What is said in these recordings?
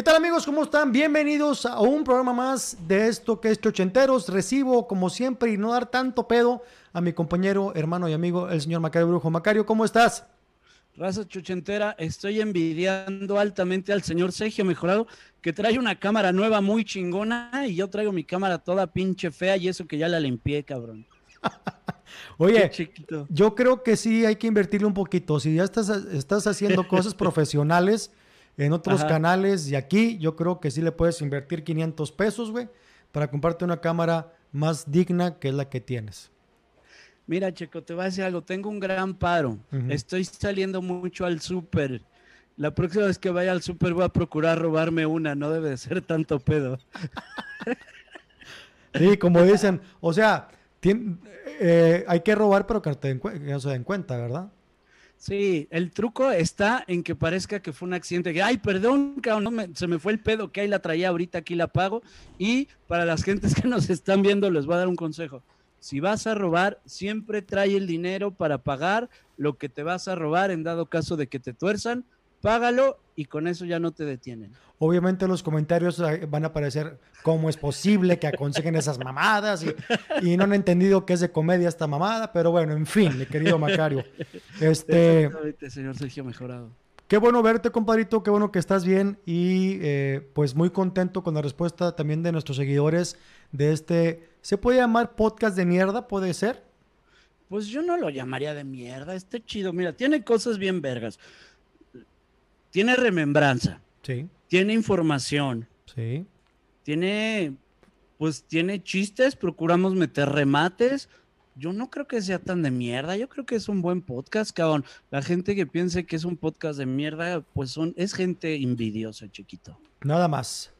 ¿Qué tal amigos? ¿Cómo están? Bienvenidos a un programa más de esto que es Chochenteros. Recibo, como siempre, y no dar tanto pedo a mi compañero, hermano y amigo, el señor Macario Brujo. Macario, ¿cómo estás? Raza Chochentera, estoy envidiando altamente al señor Sergio Mejorado, que trae una cámara nueva muy chingona y yo traigo mi cámara toda pinche fea y eso que ya la limpié, cabrón. Oye, yo creo que sí hay que invertirle un poquito. Si ya estás, estás haciendo cosas profesionales en otros canales y aquí, yo creo que sí le puedes invertir 500 pesos, güey, para comprarte una cámara más digna que es la que tienes. Mira, Checo, te voy a decir algo. Tengo un gran paro. Estoy saliendo mucho al súper. La próxima vez que vaya al súper voy a procurar robarme una. No debe de ser tanto pedo. sí, como dicen. O sea, eh, hay que robar, pero que, no se den cuenta, ¿verdad? Sí, el truco está en que parezca que fue un accidente. Ay, perdón, cabrón, se me fue el pedo que ahí la traía ahorita, aquí la pago. Y para las gentes que nos están viendo, les voy a dar un consejo si vas a robar, siempre trae el dinero para pagar lo que te vas a robar en dado caso de que te tuerzan, págalo y con eso ya no te detienen. Obviamente los comentarios eh, van a aparecer cómo es posible que aconsejen esas mamadas y, no han entendido que es de comedia esta mamada, pero bueno, en fin, mi querido Macario. Este, señor Sergio Mejorado. Qué bueno verte, compadrito, qué bueno que estás bien y eh, pues muy contento con la respuesta también de nuestros seguidores de este, ¿se puede llamar podcast de mierda? ¿Puede ser? Pues yo no lo llamaría de mierda, este chido, mira, tiene cosas bien vergas. Tiene remembranza. Sí. Tiene información. Sí. Tiene, pues tiene chistes, procuramos meter remates, yo no creo que sea tan de mierda. Yo creo que es un buen podcast, cabrón. La gente que piense que es un podcast de mierda, pues son, es gente envidiosa, chiquito. Nada más.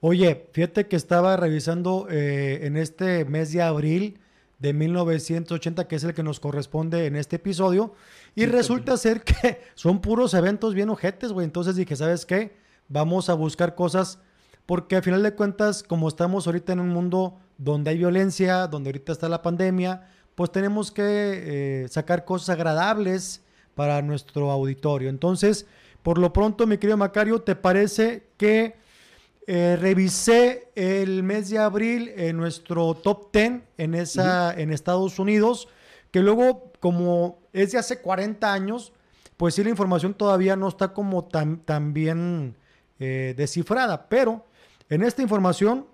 Oye, fíjate que estaba revisando eh, en este mes de abril de 1980, que es el que nos corresponde en este episodio, y resulta ser que son puros eventos bien ojetes, güey. Entonces dije, ¿sabes qué? Vamos a buscar cosas, porque al final de cuentas, como estamos ahorita en un mundo donde hay violencia, donde ahorita está la pandemia, pues tenemos que eh, sacar cosas agradables para nuestro auditorio. Entonces, por lo pronto, mi querido Macario, ¿te parece que eh, revisé el mes de abril en nuestro top 10 en, esa, en Estados Unidos, que luego, como es de hace 40 años, pues sí, la información todavía no está como tan, tan bien eh, descifrada, pero en esta información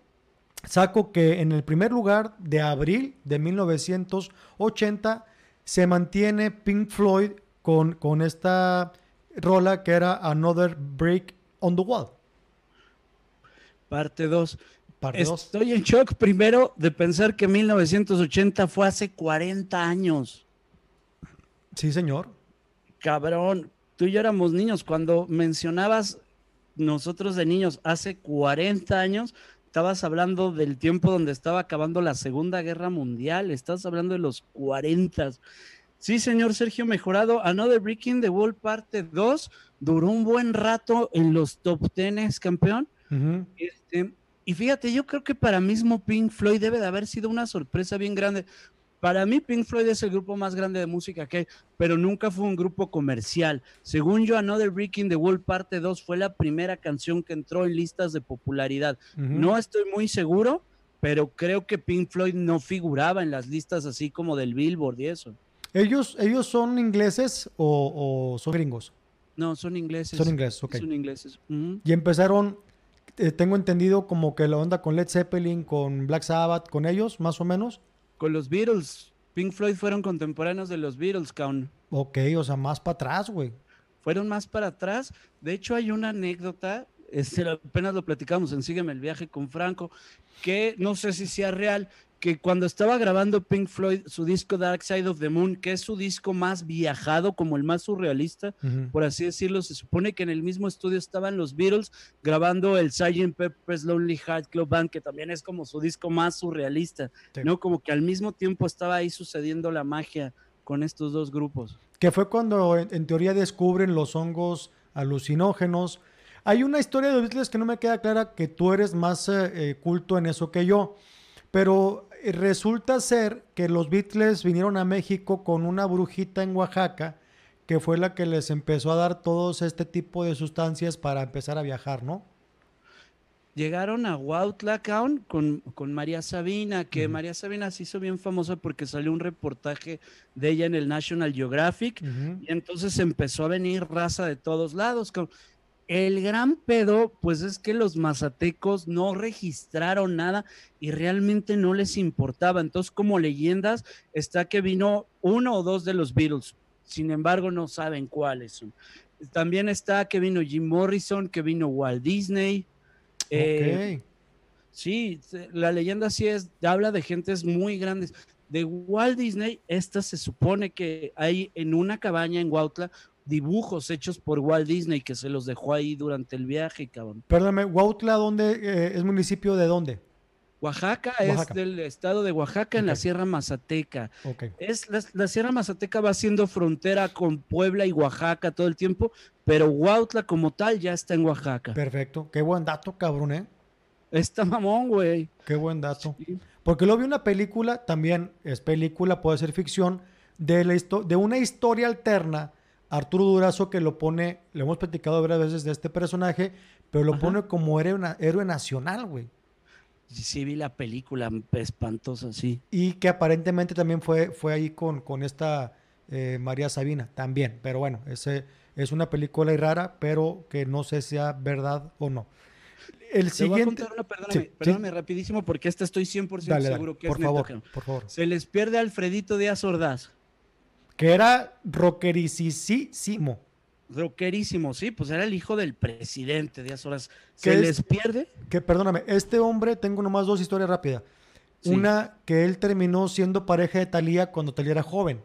saco que en el primer lugar de abril de 1980 se mantiene Pink Floyd con, con esta rola que era Another Break on the Wall. Parte 2. Estoy en shock primero de pensar que 1980 fue hace 40 años. Sí, señor. Cabrón, tú y yo éramos niños. Cuando mencionabas nosotros de niños hace 40 años, estabas hablando del tiempo donde estaba acabando la Segunda Guerra Mundial, estás hablando de los 40. Sí, señor Sergio Mejorado, Another Breaking the Wall parte 2 duró un buen rato en los top 10, campeón. este, y fíjate, yo creo que para mismo Pink Floyd debe de haber sido una sorpresa bien grande, para mí Pink Floyd es el grupo más grande de música que hay, pero nunca fue un grupo comercial. Según yo, Another Breaking the Wall parte 2 fue la primera canción que entró en listas de popularidad. No estoy muy seguro, pero creo que Pink Floyd no figuraba en las listas así como del Billboard y eso. ¿Ellos, ellos son ingleses o, son gringos? No, son ingleses. Son ingleses, ok. Son ingleses. Y empezaron, eh, tengo entendido como que la onda con Led Zeppelin, con Black Sabbath, con ellos, más o menos con los Beatles. Pink Floyd fueron contemporáneos de los Beatles, Count. Ok, o sea, más para atrás, güey. Fueron más para atrás. De hecho, hay una anécdota, este, apenas lo platicamos en Sígueme el viaje con Franco, que no sé si sea real, que cuando estaba grabando Pink Floyd su disco Dark Side of the Moon, que es su disco más viajado, como el más surrealista, por así decirlo, se supone que en el mismo estudio estaban los Beatles grabando el Sgt. Pepper's Lonely Heart Club Band, que también es como su disco más surrealista, ¿no? Como que al mismo tiempo estaba ahí sucediendo la magia con estos dos grupos. Que fue cuando en, teoría descubren los hongos alucinógenos. Hay una historia de Beatles que no me queda clara que tú eres más eh, eh, culto en eso que yo. Pero resulta ser que los Beatles vinieron a México con una brujita en Oaxaca que fue la que les empezó a dar todos este tipo de sustancias para empezar a viajar, ¿no? Llegaron a Huautla con, con María Sabina, que María Sabina se hizo bien famosa porque salió un reportaje de ella en el National Geographic y entonces empezó a venir raza de todos lados. El gran pedo, pues es que los mazatecos no registraron nada y realmente no les importaba. Entonces, como leyendas, está que vino uno o dos de los Beatles. Sin embargo, no saben cuáles son. También está que vino Jim Morrison, que vino Walt Disney, eh, sí, la leyenda sí es, habla de gentes muy grandes. De Walt Disney, esta se supone que hay en una cabaña en Huautla dibujos hechos por Walt Disney que se los dejó ahí durante el viaje, cabrón. Perdóname, ¿Huautla dónde eh, es municipio de dónde? Oaxaca, es del estado de Oaxaca en la Sierra Mazateca. Es la, Sierra Mazateca va siendo frontera con Puebla y Oaxaca todo el tiempo, pero Huautla como tal ya está en Oaxaca. Perfecto. Qué buen dato, cabrón, ¿eh? Está mamón, güey. Qué buen dato. Porque lo vi una película, también es película, puede ser ficción, de, la de una historia alterna. Arturo Durazo que lo pone, le hemos platicado varias veces de este personaje, pero lo pone como héroe, héroe nacional, güey. Sí, vi la película espantosa, sí. Y que aparentemente también fue, fue ahí con, con esta eh, María Sabina, también. Pero bueno, ese es una película rara, pero que no sé si sea verdad o no. El siguiente. perdóname, rapidísimo, porque esta estoy 100% seguro que por es favor, Por favor. Se les pierde Alfredito Díaz Ordaz. Que era rockericísimo. Rockerísimo, sí, pues era el hijo del presidente Díaz Ordaz. ¿Se les pierde? Que perdóname, este hombre, tengo nomás dos historias rápidas. Una que él terminó siendo pareja de Talía cuando Talía era joven.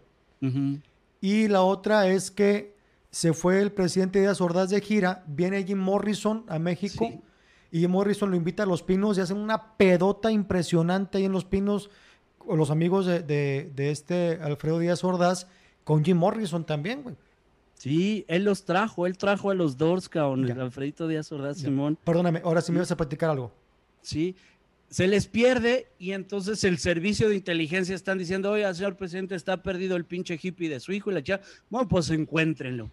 Y la otra es que se fue el presidente Díaz Ordaz de gira, viene Jim Morrison a México y Jim Morrison lo invita a Los Pinos y hacen una pedota impresionante ahí en Los Pinos, los amigos de, este Alfredo Díaz Ordaz, con Jim Morrison también, güey. Sí, él los trajo, él trajo a los Doors, cabrón, Alfredito Díaz Ordaz, Simón. Perdóname, ahora sí me vas a platicar algo. Sí, se les pierde y entonces el servicio de inteligencia están diciendo, oye, señor presidente, está perdido el pinche hippie de su hijo y la chica, bueno, pues encuéntrenlo.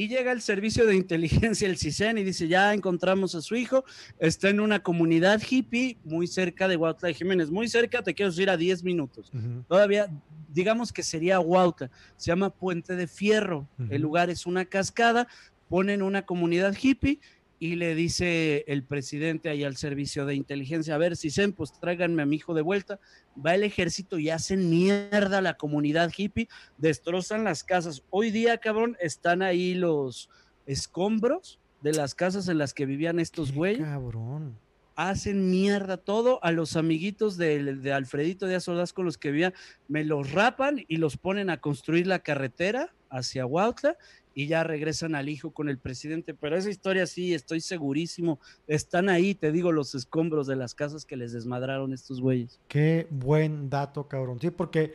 Y llega el servicio de inteligencia, el CISEN, y dice, ya encontramos a su hijo, está en una comunidad hippie muy cerca de Huautla de Jiménez, muy cerca, te quiero decir a 10 minutos. Todavía, digamos que sería Huautla, se llama Puente de Fierro, el lugar es una cascada, ponen una comunidad hippie y le dice el presidente ahí al servicio de inteligencia, a ver, si se pues tráiganme a mi hijo de vuelta. Va el ejército y hacen mierda a la comunidad hippie, destrozan las casas. Hoy día, cabrón, están ahí los escombros de las casas en las que vivían estos güeyes. Cabrón. Hacen mierda todo a los amiguitos de, de Alfredito de Azordaz con los que vivía, me los rapan y los ponen a construir la carretera hacia Huautla y ya regresan al hijo con el presidente. Pero esa historia sí, estoy segurísimo. Están ahí, te digo, los escombros de las casas que les desmadraron estos güeyes. Qué buen dato, cabrón. Sí, porque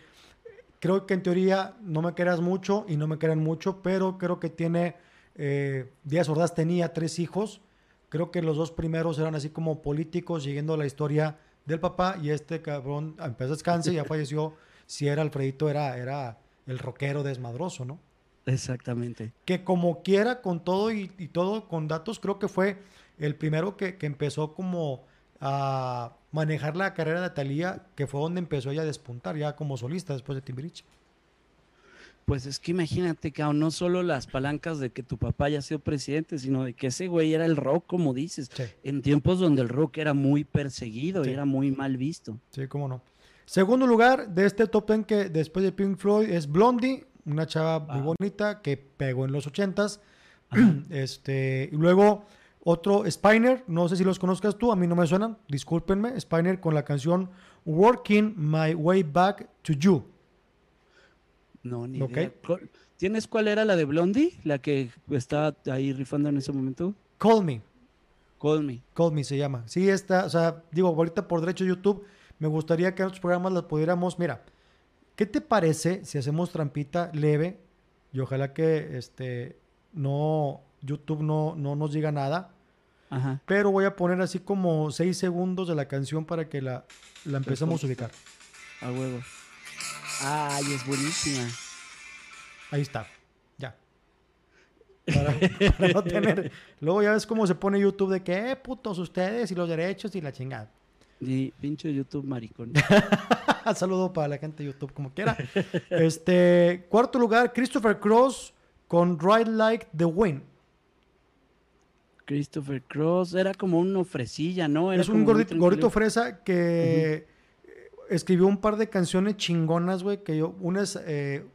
creo que en teoría no me quedas mucho y no me quedan mucho, pero creo que tiene. Eh, Díaz Ordaz tenía tres hijos. Creo que los dos primeros eran así como políticos, siguiendo la historia del papá. Y este cabrón empezó a descansar y ya falleció. Si era Alfredito, era, era el rockero desmadroso, ¿no? Exactamente. Que como quiera, con todo y, todo, con datos, creo que fue el primero que, empezó como a manejar la carrera de Talía, que fue donde empezó ella a despuntar, ya como solista después de Timbiriche. Pues es que imagínate, que no solo las palancas de que tu papá haya sido presidente, sino de que ese güey era el rock, como dices, en tiempos donde el rock era muy perseguido y era muy mal visto. Sí, cómo no. Segundo lugar de este top ten que después de Pink Floyd es Blondie, una chava muy bonita que pegó en los ochentas. este, y luego otro, Spiner, no sé si los conozcas tú, a mí no me suenan, discúlpenme, Spiner con la canción Working My Way Back to You. No, ni idea. ¿Tienes cuál era la de Blondie? La que estaba ahí rifando en ese momento. Call Me. Call Me. Call Me se llama. Sí, está, o sea, digo, ahorita por derecho de YouTube, me gustaría que en otros programas las pudiéramos, mira, ¿Qué te parece si hacemos trampita leve? Y ojalá que este no YouTube no, no nos diga nada. Ajá. Pero voy a poner así como seis segundos de la canción para que la, la empecemos a ubicar. A huevo. Ay, es buenísima. Ahí está. Ya. Para, no tener. Luego ya ves cómo se pone YouTube de que, eh, putos ustedes y los derechos y la chingada. Y pinche YouTube maricón. Saludo para la gente de YouTube, como quiera. Este, cuarto lugar, Christopher Cross con Ride Like the Wind. Christopher Cross era como un ofrecilla, ¿no? es un gordito, fresa que escribió un par de canciones chingonas, güey, que yo, una es eh,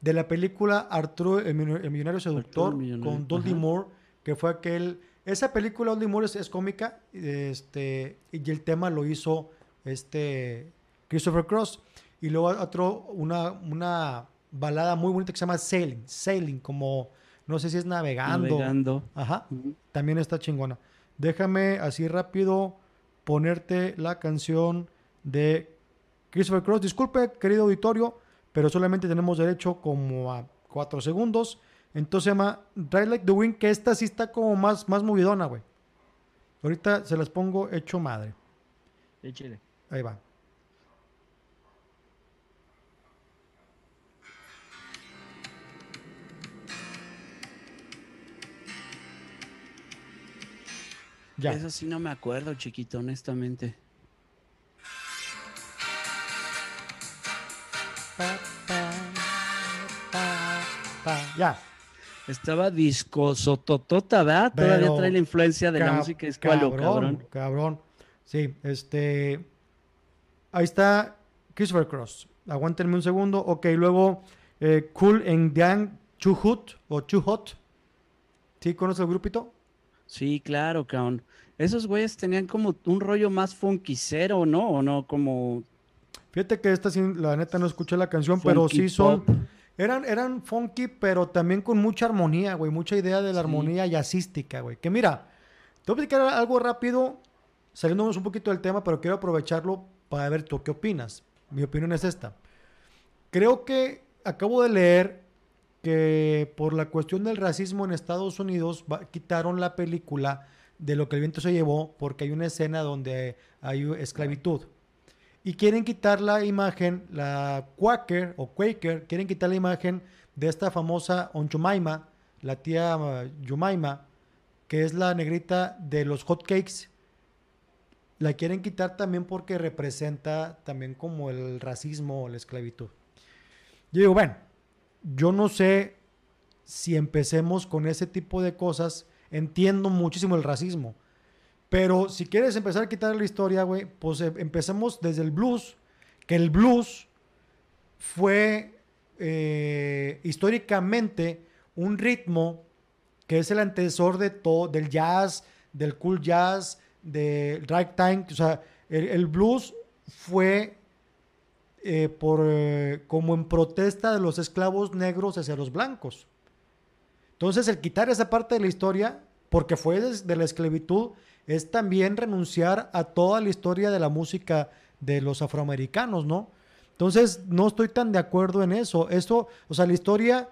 de la película Arturo, el, millonario seductor, con Dudley Moore, que fue aquel, esa película Dudley Moore es, cómica, este, y el tema lo hizo este Christopher Cross, y luego otro, una, una balada muy bonita que se llama Sailing, Sailing, como, no sé si es navegando. Navegando. Ajá, también está chingona. Déjame así rápido ponerte la canción de Christopher Cross. Disculpe, querido auditorio, pero solamente tenemos derecho como a cuatro segundos. Entonces se llama Ride Like the Wind, que esta sí está como más, más movidona, güey. Ahorita se las pongo hecho madre. Échale. Ahí va. Ya. Eso sí no me acuerdo, chiquito, honestamente. Ya. Estaba discoso totota, ¿verdad? Todavía trae la influencia de la música escualo, cabrón. Cabrón. Sí, este. Ahí está Christopher Cross. Aguántenme un segundo. Ok, luego eh, Cool and Gang Chuhut o Chuhot. ¿Sí conoces el grupito? Sí, claro, cabrón. Esos güeyes tenían como un rollo más funkicero, ¿no? ¿O no? Como Fíjate que esta sí, la neta no escuché la canción, pero sí son. Eran, eran funky, pero también con mucha armonía, güey. Mucha idea de la armonía jazzística, güey. Que mira, te voy a explicar algo rápido, saliéndonos un poquito del tema, pero quiero aprovecharlo para ver tú qué opinas. Mi opinión es esta. Creo que acabo de leer que por la cuestión del racismo en Estados Unidos quitaron la película de lo que el viento se llevó porque hay una escena donde hay esclavitud y quieren quitar la imagen, la Quaker o Quaker, quieren quitar la imagen de esta famosa Onchumaima, la tía Yumaima, que es la negrita de los hot cakes. La quieren quitar también porque representa también como el racismo o la esclavitud. Yo digo, bueno, yo no sé si empecemos con ese tipo de cosas. Entiendo muchísimo el racismo pero si quieres empezar a quitar la historia, güey, pues eh, empecemos desde el blues, que el blues fue eh, históricamente un ritmo que es el antecesor de todo, del jazz, del cool jazz, del ragtime, o sea, el, blues fue eh, por, como en protesta de los esclavos negros hacia los blancos. Entonces, el quitar esa parte de la historia, porque fue desde la esclavitud, es también renunciar a toda la historia de la música de los afroamericanos, ¿no? Entonces, no estoy tan de acuerdo en eso. Esto, o sea, la historia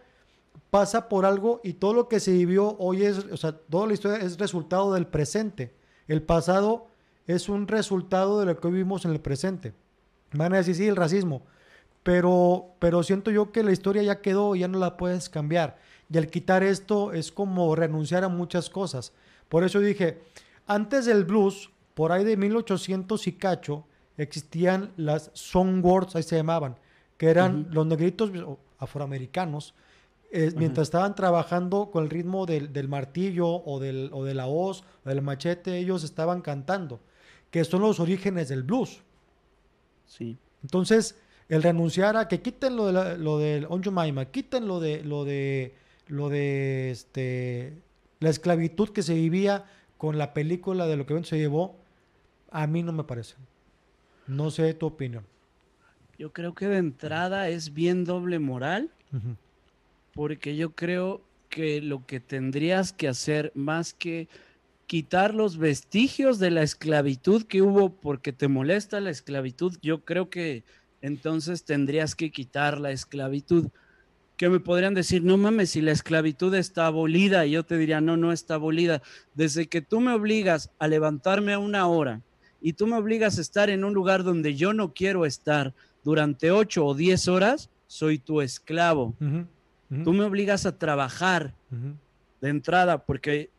pasa por algo y todo lo que se vivió hoy es, o sea, toda la historia es resultado del presente. El pasado es un resultado de lo que vivimos en el presente. Van a decir, sí, el racismo. Pero, pero siento yo que la historia ya quedó y ya no la puedes cambiar. Y al quitar esto es como renunciar a muchas cosas. Por eso dije, antes del blues, por ahí de 1800 y cacho, existían las songboards, ahí se llamaban, que eran los negritos afroamericanos, eh, mientras estaban trabajando con el ritmo del, martillo o, del, o de la hoz o del machete, ellos estaban cantando, que son los orígenes del blues. Sí. Entonces, el renunciar a que quiten lo, de la, lo del Onjumaima, quiten lo de, lo de, lo de este, la esclavitud que se vivía con la película de lo que se llevó, a mí no me parece. No sé tu opinión. Yo creo que de entrada es bien doble moral, porque yo creo que lo que tendrías que hacer más que quitar los vestigios de la esclavitud que hubo porque te molesta la esclavitud, yo creo que entonces tendrías que quitar la esclavitud que me podrían decir, no mames, si la esclavitud está abolida, y yo te diría, no, no está abolida. Desde que tú me obligas a levantarme a una hora y tú me obligas a estar en un lugar donde yo no quiero estar durante ocho o diez horas, soy tu esclavo. Tú me obligas a trabajar de entrada, porque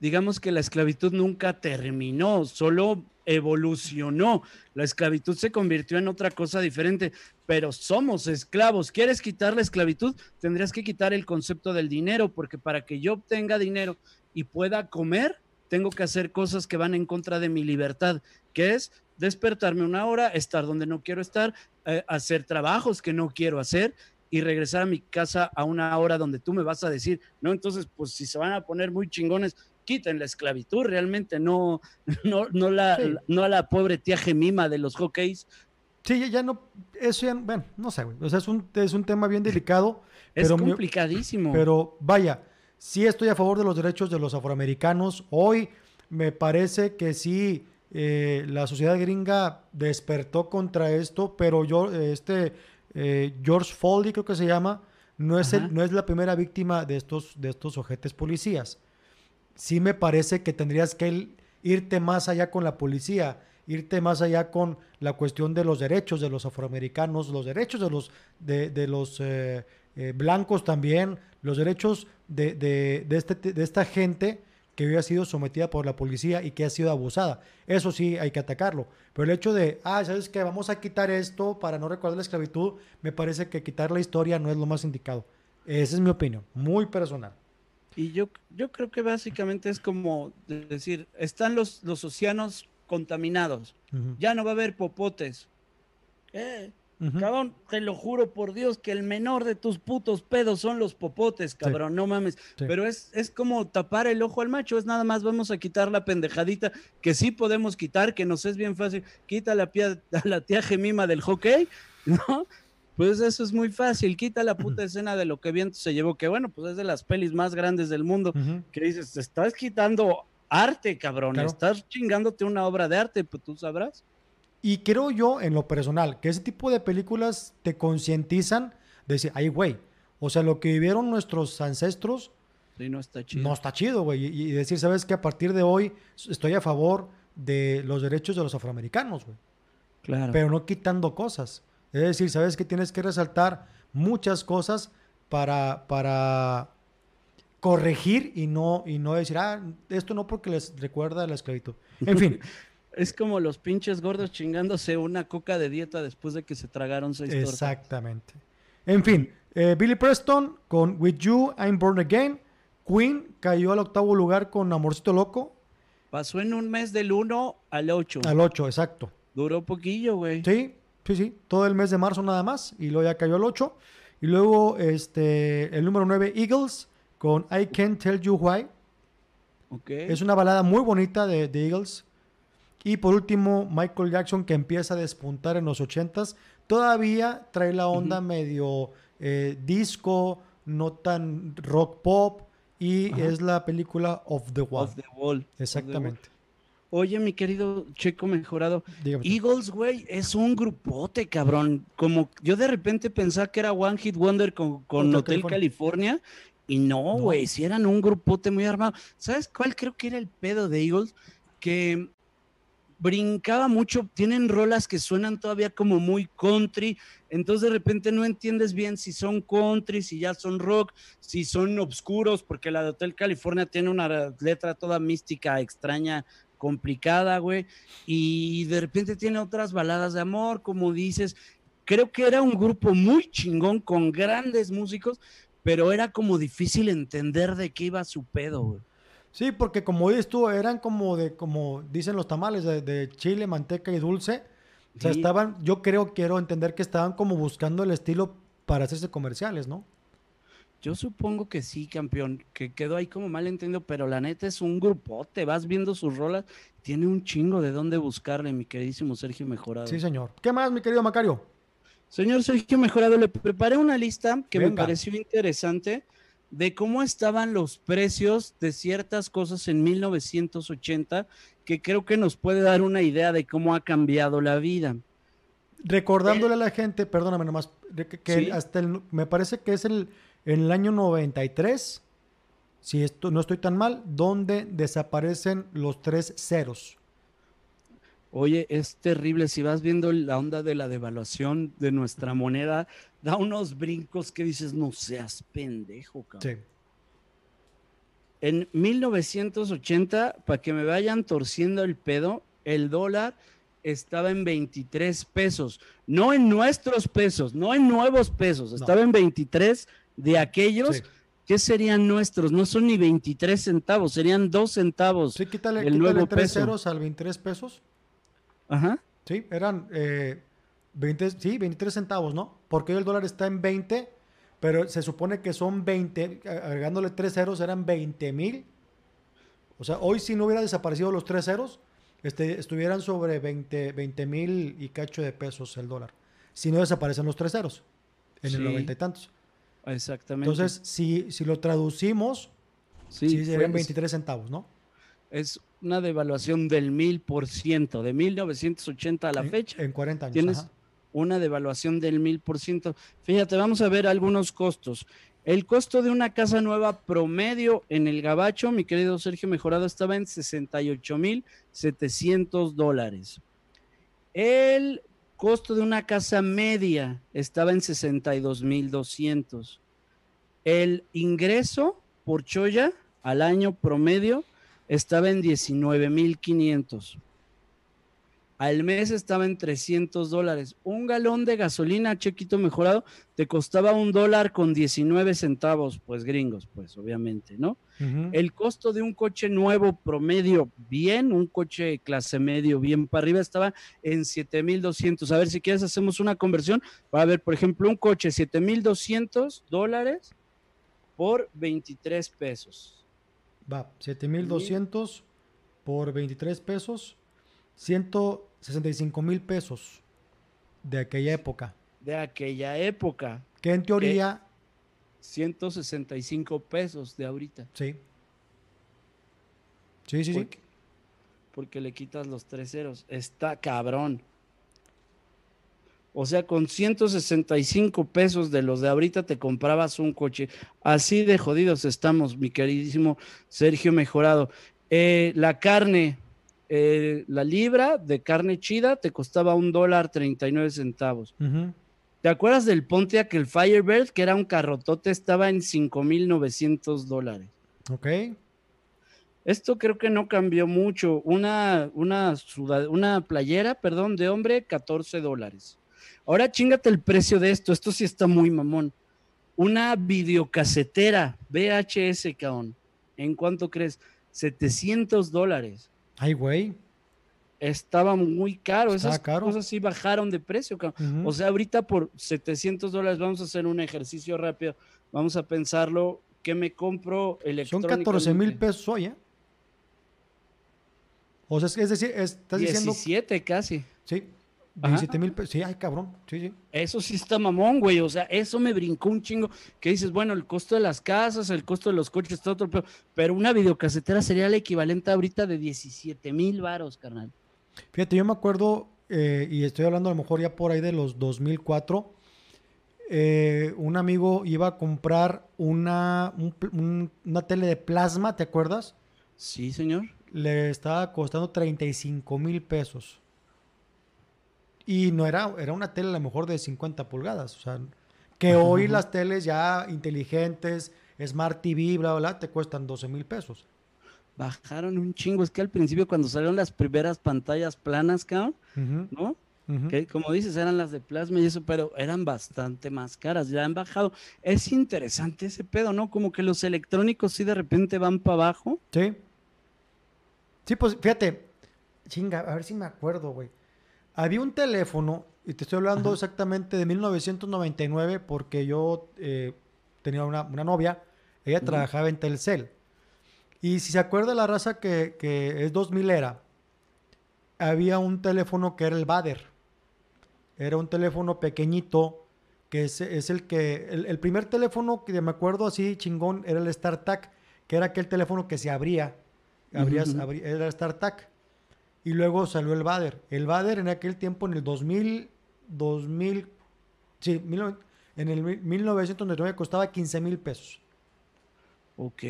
digamos que la esclavitud nunca terminó, solo evolucionó. La esclavitud se convirtió en otra cosa diferente, pero somos esclavos. ¿Quieres quitar la esclavitud? Tendrías que quitar el concepto del dinero, porque para que yo obtenga dinero y pueda comer, tengo que hacer cosas que van en contra de mi libertad, que es despertarme una hora, estar donde no quiero estar, eh, hacer trabajos que no quiero hacer y regresar a mi casa a una hora donde tú me vas a decir, no, entonces, pues si se van a poner muy chingones, quiten la esclavitud, realmente no, no, no, la, no a la pobre tía Gemima de los hockeys. Sí, ya, no, eso ya, bueno, no sé, güey. O sea, es un, es un tema bien delicado. es complicadísimo. pero vaya, sí estoy a favor de los derechos de los afroamericanos. Hoy me parece que sí, eh, la sociedad gringa despertó contra esto, pero yo, este, eh, George Foley creo que se llama, no es, el, no es la primera víctima de estos, de estos ojetes policías sí me parece que tendrías que irte más allá con la policía, irte más allá con la cuestión de los derechos de los afroamericanos, los derechos de los, de, los eh, eh, blancos también, los derechos de, de, este, de esta gente que había sido sometida por la policía y que ha sido abusada. Eso sí hay que atacarlo. Pero el hecho de, ah, ¿sabes qué? Vamos a quitar esto para no recordar la esclavitud, me parece que quitar la historia no es lo más indicado. Esa es mi opinión, muy personal. Y yo, yo creo que básicamente es como decir, están los, los océanos contaminados, ya no va a haber popotes. Eh, Cabrón, te lo juro por Dios que el menor de tus putos pedos son los popotes, cabrón, no mames. Pero es, es como tapar el ojo al macho, es nada más vamos a quitar la pendejadita que sí podemos quitar, que nos es bien fácil. Quita la, a la tía gemima del hockey, ¿no? Pues eso es muy fácil, quita la puta escena de lo que viento se llevó, que bueno, pues es de las pelis más grandes del mundo, que dices, estás quitando arte, cabrón, estás chingándote una obra de arte, pues tú sabrás. Y creo yo, en lo personal, que ese tipo de películas te concientizan de decir, ay, güey, o sea, lo que vivieron nuestros ancestros... Sí, no está chido. No está chido, güey. Y, decir, ¿sabes que A partir de hoy estoy a favor de los derechos de los afroamericanos, güey. Claro. Pero no quitando cosas. Es decir, sabes que tienes que resaltar muchas cosas para, para corregir y no, y no decir, ah, esto no porque les recuerda a la esclavitud. En fin. es como los pinches gordos chingándose una coca de dieta después de que se tragaron seis tortas. Exactamente. En fin, eh, Billy Preston con With You, I'm Born Again. Queen cayó al octavo lugar con Amorcito Loco. Pasó en un mes del 1 al 8. Al 8, exacto. Duró poquillo, güey. Sí, Sí, sí, todo el mes de marzo nada más y luego ya cayó el 8. Y luego este, el número 9, Eagles, con I Can't Tell You Why. Okay. Es una balada muy bonita de, Eagles. Y por último, Michael Jackson, que empieza a despuntar en los 80s. Todavía trae la onda medio eh, disco, no tan rock pop. Y es la película Of the Wall. Of the Wall. Exactamente. Oye, mi querido Checo Mejorado, Eagles, güey, es un grupote, cabrón. Como yo de repente pensaba que era One Hit Wonder con, Hotel California. y no, güey, si eran un grupote muy armado. ¿Sabes cuál creo que era el pedo de Eagles? Que brincaba mucho, tienen rolas que suenan todavía como muy country, entonces de repente no entiendes bien si son country, si ya son rock, si son obscuros, porque la de Hotel California tiene una letra toda mística, extraña, complicada, güey, y de repente tiene otras baladas de amor, como dices. Creo que era un grupo muy chingón con grandes músicos, pero era como difícil entender de qué iba su pedo, güey. Sí, porque como dices tú, eran como de, como dicen los tamales, de, chile, manteca y dulce. O sea, estaban, yo creo, quiero entender que estaban como buscando el estilo para hacerse comerciales, ¿no? Yo supongo que sí, campeón, que quedó ahí como mal entendido, pero la neta es un grupote, vas viendo sus rolas, tiene un chingo de dónde buscarle, mi queridísimo Sergio Mejorado. Sí, señor. ¿Qué más, mi querido Macario? Señor Sergio Mejorado, le preparé una lista que me pareció interesante de cómo estaban los precios de ciertas cosas en 1980, que creo que nos puede dar una idea de cómo ha cambiado la vida. Recordándole a la gente, perdóname nomás, que, hasta el, me parece que es el en el año 93, si esto, no estoy tan mal, donde desaparecen los tres ceros. Oye, es terrible. Si vas viendo la onda de la devaluación de nuestra moneda, da unos brincos que dices, no seas pendejo, cabrón. Sí. En 1980, para que me vayan torciendo el pedo, el dólar estaba en 23 pesos, no en nuestros pesos, no en nuevos pesos, estaba en 23 de aquellos que serían nuestros, no son ni 23 centavos, serían 2 centavos. Sí, quítale, el nuevo 3 ceros al 23 pesos. Ajá. Sí, eran eh, 20, sí, 23 centavos, ¿no? Porque hoy el dólar está en 20, pero se supone que son 20, agregándole 3 ceros eran 20 mil. O sea, hoy si no hubiera desaparecido los 3 ceros, este, estuvieran sobre 20 mil y cacho de pesos el dólar. Si no desaparecen los 3 ceros en el 90 y tantos. Exactamente. Entonces, si, si lo traducimos, sí, serían 23 centavos, ¿no? Es una devaluación del mil por ciento, de 1980 a la fecha. En 40 años. Tienes una devaluación del mil por ciento. Fíjate, vamos a ver algunos costos. El costo de una casa nueva promedio en el Gabacho, mi querido Sergio Mejorado, estaba en 68 mil 700 dólares. El costo de una casa media estaba en 62 mil 200. El ingreso por choya al año promedio estaba en 19 mil 500 al mes estaba en 300 dólares. Un galón de gasolina chequito mejorado te costaba un dólar con 19 centavos, pues gringos, pues obviamente, ¿no? El costo de un coche nuevo promedio bien, un coche clase medio bien para arriba estaba en 7200. A ver si quieres hacemos una conversión. Va a ver, por ejemplo, un coche 7200 dólares por 23 pesos. Va, 7200 por 23 pesos. 165 mil pesos de aquella época. De aquella época. Que en teoría... 165 pesos de ahorita. Sí. Sí, sí, sí. Porque le quitas los tres ceros. Está cabrón. O sea, con 165 pesos de los de ahorita te comprabas un coche. Así de jodidos estamos, mi queridísimo Sergio Mejorado. Eh, la carne, eh, la libra de carne chida te costaba un dólar 39 centavos. ¿Te acuerdas del Pontiac, el Firebird, que era un carrotote, estaba en 5.900 dólares? Ok. Esto creo que no cambió mucho. Una, una, una playera, perdón, de hombre, 14 dólares. Ahora chingate el precio de esto. Esto sí está muy mamón. Una videocasetera VHS, cabrón. ¿En cuánto crees? 700 dólares. Ay, güey. Estaba muy caro. Esas cosas sí bajaron de precio. O sea, ahorita por 700 dólares vamos a hacer un ejercicio rápido. Vamos a pensarlo. ¿Qué me compro Son 14 mil pesos hoy, ¿eh? O sea, es decir, estás 17 casi. Sí, 17 mil pesos. Sí, ay, cabrón. Sí, sí. Eso sí está mamón, güey. O sea, eso me brincó un chingo. Que dices, bueno, el costo de las casas, el costo de los coches, está otro. Pero, pero una videocasetera sería el equivalente ahorita de 17 mil varos, carnal. Fíjate, yo me acuerdo, eh, y estoy hablando a lo mejor ya por ahí de los 2004. Eh, un amigo iba a comprar una, una tele de plasma, ¿te acuerdas? Sí, señor. Le estaba costando 35 mil pesos. Y no era, era una tele a lo mejor de 50 pulgadas. O sea, que hoy las teles ya inteligentes, Smart TV, bla, bla, te cuestan 12 mil pesos. Bajaron un chingo. Es que al principio cuando salieron las primeras pantallas planas, cabrón, ¿no? Que como dices, eran las de plasma y eso, pero eran bastante más caras. Ya han bajado. Es interesante ese pedo, ¿no? Como que los electrónicos sí de repente van para abajo. Sí. Sí, pues fíjate. Chinga, a ver si me acuerdo, güey. Había un teléfono, y te estoy hablando exactamente de 1999, porque yo eh, tenía una, novia, ella trabajaba en Telcel. Y si se acuerda la raza que, es 2000 era, había un teléfono que era el Bader. Era un teléfono pequeñito, que es, el que, el, primer teléfono que me acuerdo así chingón era el StarTAC, que era aquel teléfono que se abría, abrías, era StarTAC. Y luego salió el Bader. El Bader en aquel tiempo, en el 2000, 2000, sí, en el 1999 costaba 15 mil pesos. Ok,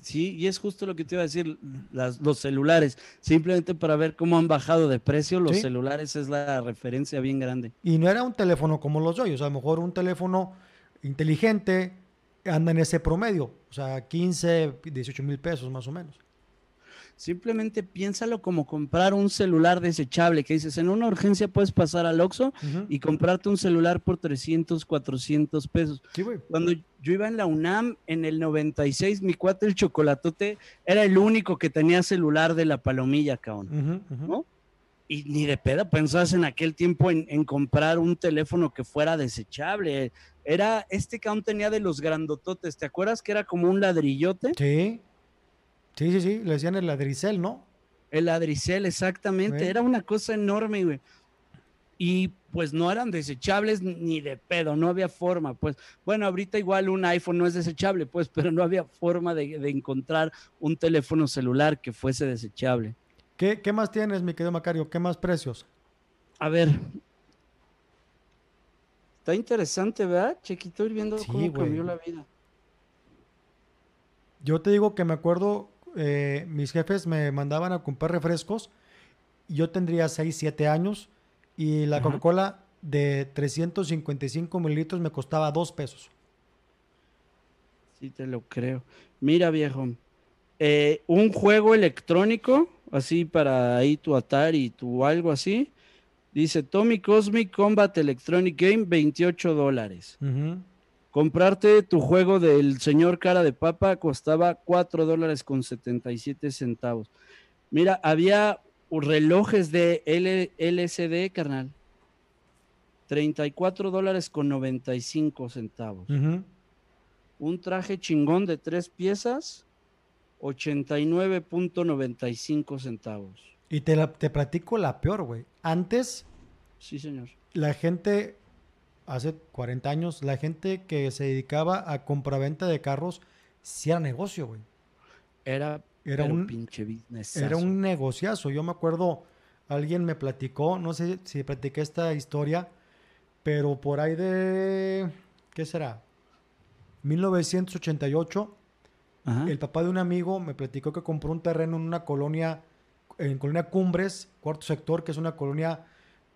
sí, y es justo lo que te iba a decir, los celulares, simplemente para ver cómo han bajado de precio, los celulares es la referencia bien grande. Y no era un teléfono como los hoy, o sea, a lo mejor un teléfono inteligente, anda en ese promedio, o sea, 15, 18 mil pesos más o menos. Simplemente piénsalo como comprar un celular desechable, que dices, en una urgencia puedes pasar al Oxxo y comprarte un celular por 300, 400 pesos. Cuando yo iba en la UNAM, en el 96, mi cuate el chocolatote era el único que tenía celular de la palomilla, cabrón. ¿no? Y ni de pedo pensabas en aquel tiempo en, en, comprar un teléfono que fuera desechable. Era, este cabrón tenía de los grandototes, ¿te acuerdas que era como un ladrillote? Sí. Sí, sí, sí, le decían el ladricel, ¿no? El ladricel, exactamente. Era una cosa enorme, güey. Y pues no eran desechables ni de pedo, no había forma, pues. Bueno, ahorita igual un iPhone no es desechable, pues, pero no había forma de, encontrar un teléfono celular que fuese desechable. ¿Qué, ¿Qué, más tienes, mi querido Macario? ¿Qué más precios? A ver. Está interesante, ¿verdad? Chequito ir viendo cómo cambió la vida. Yo te digo que me acuerdo eh, mis jefes me mandaban a comprar refrescos. Yo tendría 6, 7 años y la Coca-Cola de 355 mililitros me costaba 2 pesos. Sí, te lo creo. Mira, viejo, eh, un juego electrónico, así para ahí tu Atari, tu algo así, dice Tommy Cosmic Combat Electronic Game, 28 dólares. Comprarte tu juego del señor cara de papa costaba 4 dólares con 77 centavos. Mira, había relojes de LCD, carnal. 34 dólares con 95 centavos. Un traje chingón de tres piezas, 89.95 centavos. Y te, te platico la peor, güey. Antes. Sí, señor. La gente hace 40 años, la gente que se dedicaba a compraventa de carros, sí era negocio, güey. Era, era un pinche business. Era un negociazo. Yo me acuerdo, alguien me platicó, no sé si platiqué esta historia, pero por ahí de, ¿qué será? 1988, el papá de un amigo me platicó que compró un terreno en una colonia, en Colonia Cumbres, cuarto sector, que es una colonia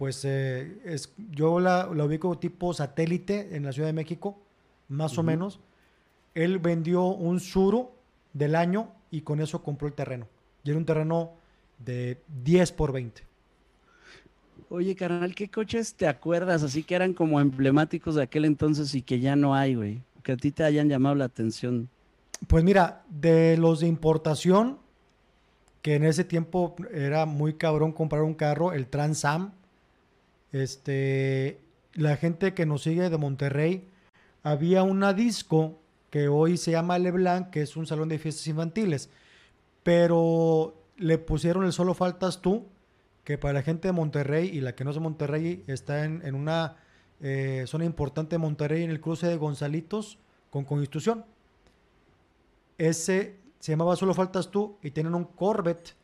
pues eh, es, yo la, ubico tipo satélite en la Ciudad de México, más o menos. Él vendió un suro del año y con eso compró el terreno. Y era un terreno de 10 por 20. Oye, carnal, ¿qué coches te acuerdas así que eran como emblemáticos de aquel entonces y que ya no hay, güey? Que a ti te hayan llamado la atención. Pues mira, de los de importación, que en ese tiempo era muy cabrón comprar un carro, el Trans Am, este, la gente que nos sigue de Monterrey, había una disco que hoy se llama Leblanc, que es un salón de fiestas infantiles, pero le pusieron el Solo Faltas Tú, que para la gente de Monterrey y la que no es de Monterrey está en, una eh, zona importante de Monterrey, en el cruce de Gonzalitos con Constitución. Ese se llamaba Solo Faltas Tú y tienen un Corvette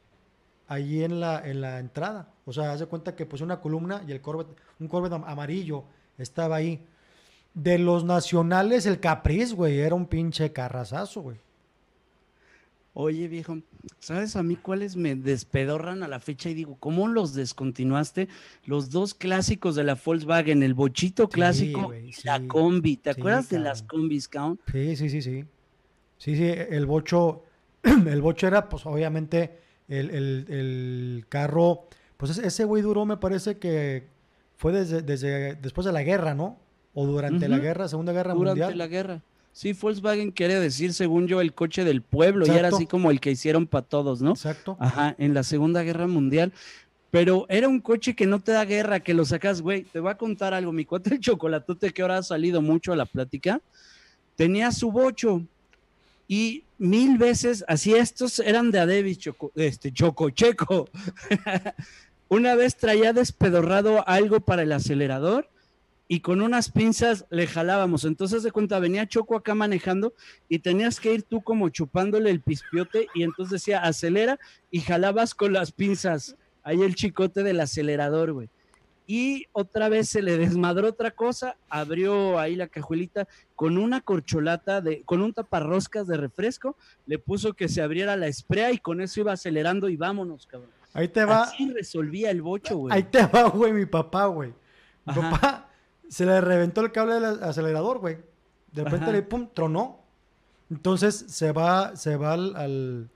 allí en la, en la entrada. O sea, hace cuenta que pues una columna y el Corvette, un Corvette amarillo estaba ahí. De los nacionales, el Capriz, güey, era un pinche carrazazo, güey. Oye, viejo, ¿sabes a mí cuáles me despedorran a la fecha? Y digo, ¿cómo los descontinuaste? Los dos clásicos de la Volkswagen, el bochito clásico y la combi. ¿Te acuerdas de las combis, Count? Sí, sí, sí, sí. Sí, sí, el bocho, el bocho era, pues, obviamente, el, el carro pues ese güey duró, me parece que fue desde, desde después de la guerra, ¿no? O durante la guerra, Segunda Guerra Mundial. Durante la guerra. Sí, Volkswagen quiere decir, según yo, el coche del pueblo, y era así como el que hicieron para todos, ¿no? Exacto. Ajá, en la Segunda Guerra Mundial. Pero era un coche que no te da guerra, que lo sacas, güey. Te voy a contar algo. Mi cuate el chocolatote, que ahora ha salido mucho a la plática, tenía su bocho. Y mil veces, así estos eran de Adevis, choco, este, chococheco. Una vez traía despedorrado algo para el acelerador y con unas pinzas le jalábamos. Entonces de cuenta, venía Choco acá manejando y tenías que ir tú como chupándole el pispiote y entonces decía acelera y jalabas con las pinzas. Ahí el chicote del acelerador, güey. Y otra vez se le desmadró otra cosa, abrió ahí la cajuelita con una corcholata de, con un taparroscas de refresco, le puso que se abriera la esprea y con eso iba acelerando y vámonos, cabrón. Ahí te va. Así resolvía el bocho, güey. Ahí te va, güey, mi papá, güey. Mi papá se le reventó el cable del acelerador, güey. De repente Ajá. le pum, tronó. Entonces se va, se va al, al-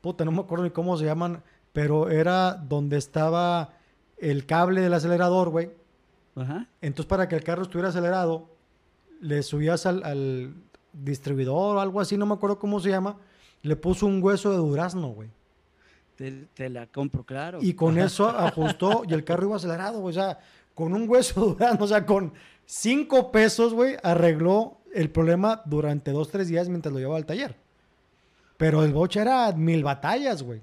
puta, no me acuerdo ni cómo se llaman, pero era donde estaba el cable del acelerador, güey. Ajá. Entonces, para que el carro estuviera acelerado, le subías al, al distribuidor o algo así, no me acuerdo cómo se llama, le puso un hueso de durazno, güey. Te, te la compro, claro. Y con eso ajustó y el carro iba acelerado, güey. O sea, con un hueso de durazno, o sea, con cinco pesos, güey, arregló el problema durante dos, tres días mientras lo llevaba al taller. Pero el boche era mil batallas, güey.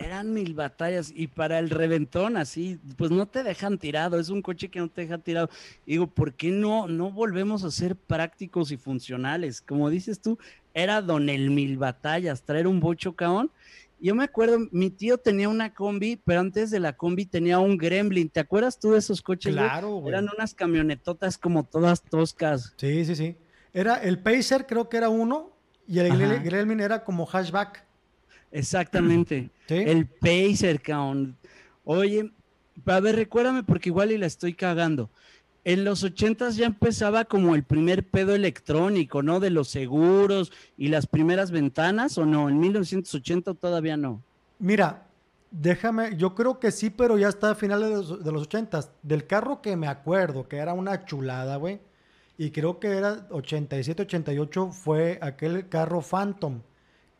Eran mil batallas y para el reventón así, pues no te dejan tirado, es un coche que no te deja tirado. Y digo, ¿por qué no, no volvemos a ser prácticos y funcionales? Como dices tú, era don el mil batallas, traer un bocho caón. Yo me acuerdo, mi tío tenía una combi, pero antes de la combi tenía un gremlin. ¿Te acuerdas tú de esos coches? Claro, güey. Eran unas camionetotas como todas toscas. Sí, sí, sí. Era el Pacer, creo que era uno, y el Ajá. Gremlin era como hatchback. Exactamente. ¿Sí? El Pacer, cabrón. Oye, a ver, recuérdame porque igual y la estoy cagando. En los ochentas ya empezaba como el primer pedo electrónico, ¿no? De los seguros y las primeras ventanas, ¿o no? En 1980 todavía no. Mira, déjame, yo creo que sí, pero ya está a finales de los, de los 80. Del carro que me acuerdo, que era una chulada, güey. Y creo que era 87, 88, fue aquel carro Phantom,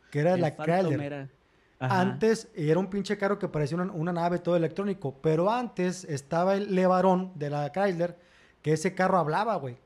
que era El la Chrysler. Antes era un pinche carro que parecía una, una nave todo electrónico, pero antes estaba el Levarón de la Chrysler, que ese carro hablaba, güey.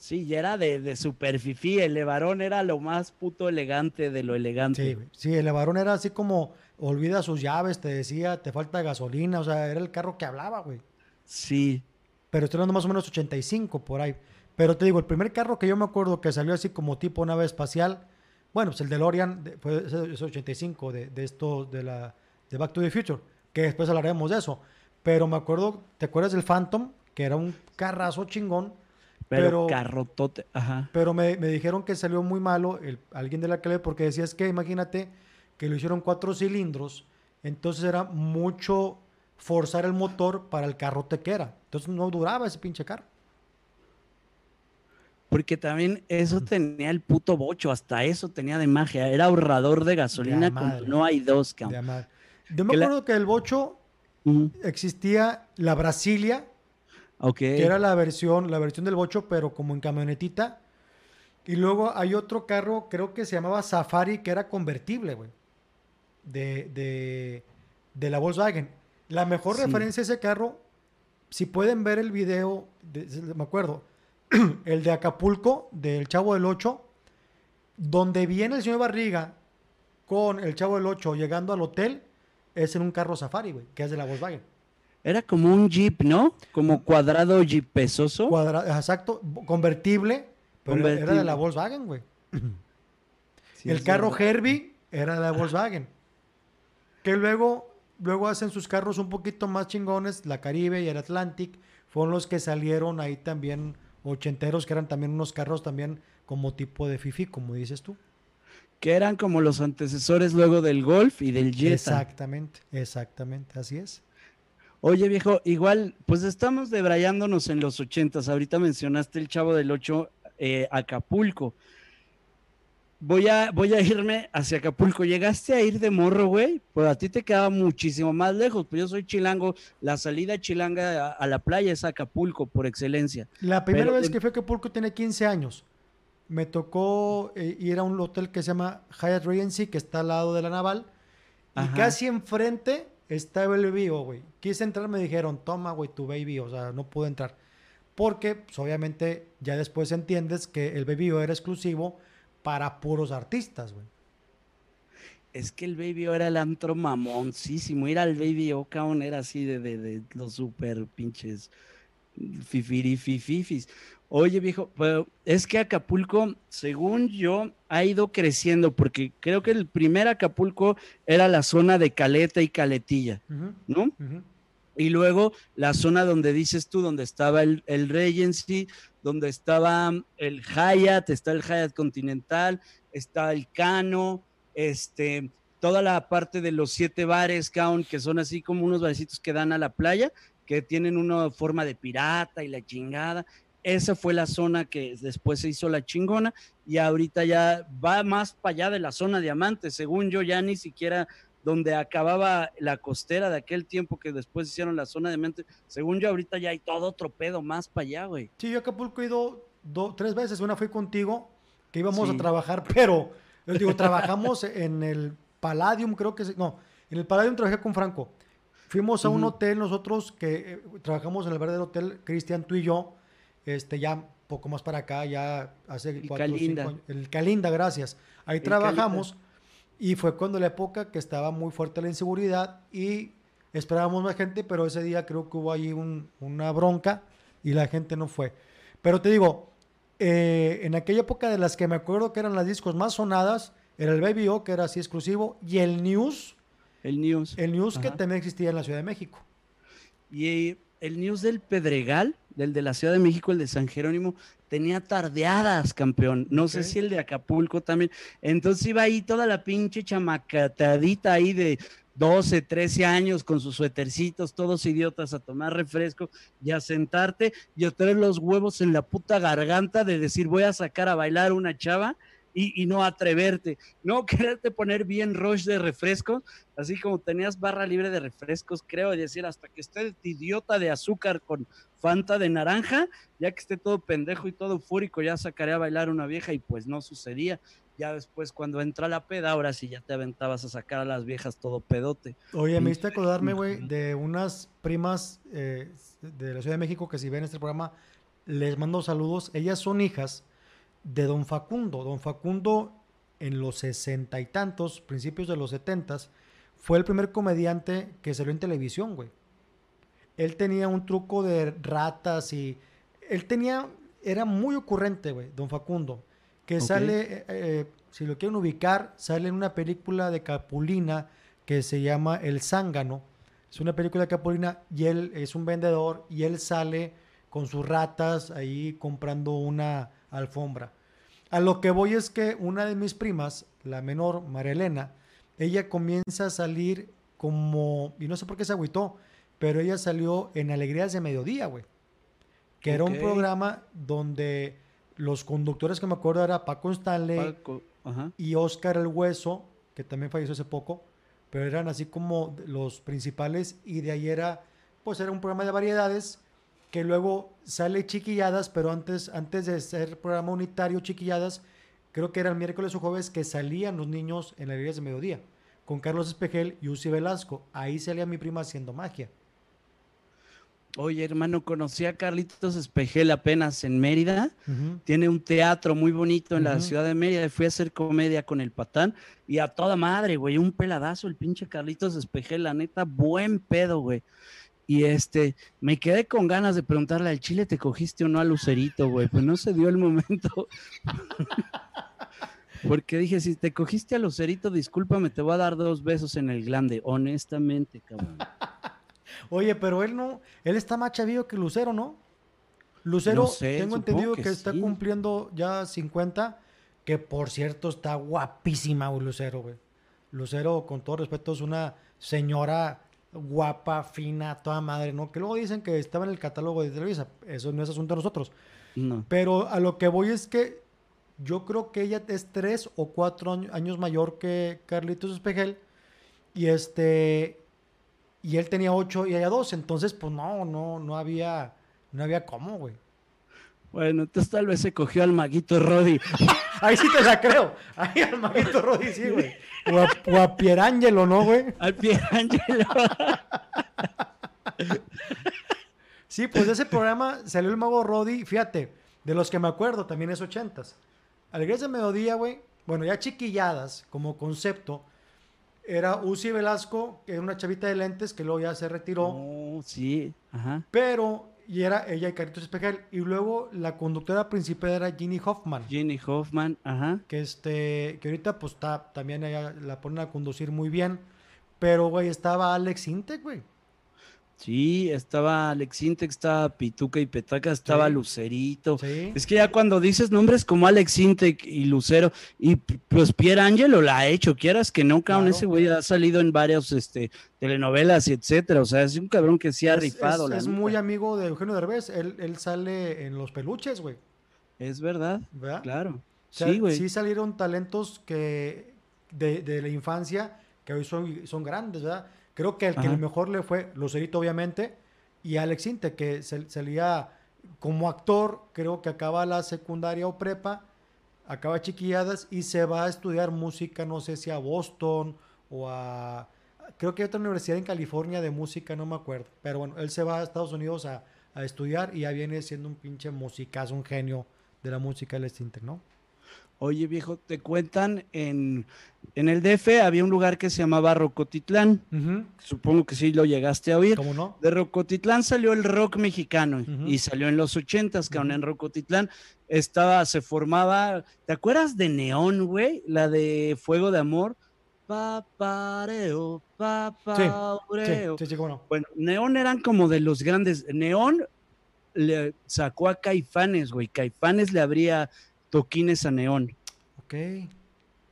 Sí, ya era de, de super fifí. El Levarón era lo más puto elegante de lo elegante. Sí, güey. Sí, el Levarón era así como, olvida sus llaves, te decía, te falta gasolina, o sea, era el carro que hablaba, güey. Sí. Pero estoy hablando más o menos 85 por ahí. Pero te digo, el primer carro que yo me acuerdo que salió así como tipo nave espacial, bueno, pues el DeLorean de- fue ese, ese 85 de, de esto, de la de Back to the Future, que después hablaremos de eso. Pero me acuerdo, ¿te acuerdas del Phantom? Que era un carrazo chingón, Pero, Pero- carrotote. Ajá. pero me, me dijeron que salió muy malo el, alguien de la calle porque decía es que imagínate que lo hicieron cuatro cilindros, entonces era mucho forzar el motor para el carrote que era. Entonces no duraba ese pinche carro. Porque también eso tenía el puto bocho, hasta eso tenía de magia. Era ahorrador de gasolina no hay dos, cabrón. Yo me Que la- acuerdo que el Bocho existía la Brasilia, que era la versión, la versión del Bocho, pero como en camionetita. Y luego hay otro carro, creo que se llamaba Safari, que era convertible, güey. De, de, de la Volkswagen. La mejor Sí. referencia a ese carro, si pueden ver el video, de- me acuerdo, el de Acapulco, del Chavo del 8, donde viene el señor Barriga con el Chavo del 8 llegando al hotel, es en un carro Safari, güey, que es de la Volkswagen. Era como un jeep, ¿no? Como cuadrado jeep pesoso. Cuadra- exacto, convertible, pero era- era de la Volkswagen, güey. Sí, el carro verdad. Herbie era de la Volkswagen. Que luego, luego hacen sus carros un poquito más chingones, la Caribe y el Atlantic, fueron los que salieron ahí también ochenteros, que eran también unos carros también como tipo de Fifi, como dices tú. Que eran como los antecesores luego del Golf y del Jetta. Exactamente, exactamente, así es. Oye, viejo, igual, pues estamos debrayándonos en los ochentas. Ahorita mencionaste el Chavo del Ocho, eh, Acapulco. Voy a, voy a irme hacia Acapulco. ¿Llegaste a ir de morro, güey? Pues a ti te quedaba muchísimo más lejos. Pues yo soy chilango. La salida chilanga a, a la playa es Acapulco, por excelencia. La primera Pero vez que fui a Acapulco tenía 15 años. Me tocó eh, ir a un hotel que se llama Hyatt Regency, que está al lado de la Naval. Y casi enfrente estaba el Baby güey. Quise entrar, me dijeron, toma, güey, tu Baby O. Sea, no pude entrar. Porque, pues, obviamente, ya después entiendes que el Baby era exclusivo para puros artistas, güey. Es que el Baby O era el antro mamoncísimo. Ir al Baby O, cabrón, era así de, de, de los super pinches fifiri fififis. Oye, viejo, pero es que Acapulco, según yo, ha ido creciendo, porque creo que el primer Acapulco era la zona de Caleta y Caletilla, ¿no? ujú. Y luego la zona donde dices tú, donde estaba el, Regency, donde estaba el Hyatt, está el Hyatt Continental, está el Cano, este, toda la parte de los siete bares, que son así como unos barecitos que dan a la playa, que tienen una forma de pirata y la chingada. esa fue la zona que después se hizo la chingona y ahorita ya va más para allá de la zona diamante. Según yo, ya ni siquiera donde acababa la costera de aquel tiempo que después hicieron la zona diamante. Según yo, ahorita ya hay todo otro pedo más para allá, güey. Sí, yo a Acapulco he ido tres veces. Una fui contigo, que íbamos a trabajar, pero, yo digo, trabajamos en el Palladium, creo que no, en el Palladium trabajé con Franco. Fuimos a un hotel nosotros que eh, trabajamos en el verdadero hotel, Cristian, tú y yo, este, ya poco más para acá, ya hace el cuatro Calinda. Cinco El Calinda, gracias. Ahí trabajamos y fue cuando la época que estaba muy fuerte la inseguridad y esperábamos más gente, pero ese día creo que hubo ahí una bronca y la gente no fue. Pero te digo, eh, en aquella época de las que me acuerdo que eran las discos más sonadas, era el Baby O, que era así exclusivo, y el News, el News. El News que también existía en la Ciudad de México. Y el News del Pedregal, del de la Ciudad de México, el de San Jerónimo, tenía tardeadas, campeón. No sé si el de Acapulco también. Entonces iba ahí toda la pinche chamacatadita ahí de 12, 13 años con sus suetercitos, todos idiotas, a tomar refresco y a sentarte y a tener los huevos en la puta garganta de decir voy a sacar a bailar una chava y, no atreverte, no quererte poner bien rush de refrescos, así como tenías barra libre de refrescos, creo, y decir hasta que esté idiota de azúcar con Fanta de naranja, ya que esté todo pendejo y todo fúrico, ya sacaré a bailar una vieja y pues no sucedía. Ya después cuando entra la peda, ahora sí ya te aventabas a sacar a las viejas todo pedote. Oye, me diste acordarme, güey, de unas primas eh, de la Ciudad de México que si ven este programa, les mando saludos. Ellas son hijas de don Facundo. Don Facundo en los sesenta y tantos, principios de los setentas, fue el primer comediante que salió en televisión, güey. Él tenía un truco de ratas y él tenía, era muy ocurrente, güey, don Facundo, que sale, eh, eh, si lo quieren ubicar, sale en una película de Capulina que se llama El Zángano. Es una película de Capulina y él es un vendedor y él sale con sus ratas ahí comprando una alfombra. A lo que voy es que una de mis primas, la menor, María Elena, ella comienza a salir como, y no sé por qué se agüitó, pero ella salió en Alegrías de Mediodía, güey. Que era un programa donde los conductores que me acuerdo era Paco Stanley y Oscar el Hueso, que también falleció hace poco, pero eran así como los principales y de ahí era, pues era un programa de variedades que luego sale Chiquilladas, pero antes, antes de ser programa unitario Chiquilladas, creo que era el miércoles o jueves que salían los niños en la iglesia de mediodía, con Carlos Espejel y Uzi Velasco. Ahí salía mi prima haciendo magia. Oye, hermano, conocí a Carlitos Espejel apenas en Mérida. Tiene un teatro muy bonito en la ciudad de Mérida. Fui a hacer comedia con el patán y a toda madre, güey. Un peladazo, el pinche Carlitos Espejel, la neta, buen pedo, güey. Y este, me quedé con ganas de preguntarle al Chile, ¿te cogiste o no a Lucerito, güey? Pues no se dio el momento. Porque dije, si te cogiste a Lucerito, discúlpame, te voy a dar dos besos en el glande, honestamente, cabrón. Oye, pero él no, él está más chavío que Lucero, ¿no? Lucero, tengo entendido que, está cumpliendo ya 50, que por cierto está guapísima, Lucero, güey. Lucero, con todo respeto, es una señora guapa, fina, toda madre, ¿no? Que luego dicen que estaba en el catálogo de Televisa. Eso no es asunto de nosotros. No. Pero a lo que voy es que yo creo que ella es tres o cuatro años mayor que Carlitos Espejel. Y este. Y él tenía ocho y ella dos. Entonces, pues no, no, no había. No había cómo, güey. Bueno, entonces tal vez se cogió al maguito Rodi. Ahí sí te la creo. Ahí al maguito Rodi, sí, güey. O a, Pierangelo, ¿no, güey? Al Pierangelo. sí, pues de ese programa salió el mago Rodi. Fíjate, de los que me acuerdo, también es ochentas. Alegrías de Mediodía, güey. Bueno, ya chiquilladas como concepto. Era Uzi Velasco, que era una chavita de lentes que luego ya se retiró. Oh, sí, ajá. Pero y era ella y Carlitos Espejel. Y luego la conductora principal era Ginny Hoffman. Ginny Hoffman, ajá. Que este, que ahorita pues está, también ella la ponen a conducir muy bien. Pero, güey, estaba Alex Intec, güey. Sí, estaba Alex Intec, estaba Pituca y Petaca, estaba Sí. Lucerito. Sí. Es que ya cuando dices nombres como Alex Intec y Lucero, y pues Pierre Angelo la ha hecho, quieras que no, cabrón, Claro. ese güey ha salido en varias este, telenovelas y etcétera. O sea, es un cabrón que sí ha Es- rifado. Es, la es muy amigo de Eugenio Derbez. Él, él sale en Los Peluches, güey. Es verdad, ¿Verdad? claro. O sea, sí, güey. sí salieron talentos que de, de la infancia que hoy son, son grandes, ¿verdad? Creo que el que Ajá. mejor le fue Lucerito, obviamente, y Alex Inte, que salía como actor, creo que acaba la secundaria o prepa, acaba chiquilladas y se va a estudiar música, no sé si a Boston o a... Creo que hay otra universidad en California de música, no me acuerdo. Pero bueno, él se va a Estados Unidos a, a estudiar y ya viene siendo un pinche musicazo, un genio de la música Alex Inte, ¿no? Oye, viejo, te cuentan en, en el DF había un lugar que se llamaba Rocotitlán. Supongo que sí lo llegaste a oír. ¿Cómo no? De Rocotitlán salió el rock mexicano y salió en los ochentas, cabrón. Ujú. En Rocotitlán estaba, se formaba. ¿Te acuerdas de Neón, güey? La de Fuego de Amor. Papareo, Sí, papareo. sí, sí, no. Bueno, Neón eran como de los grandes. Neón le sacó a Caifanes, güey. Caifanes le abría toquines a Neón. Ok.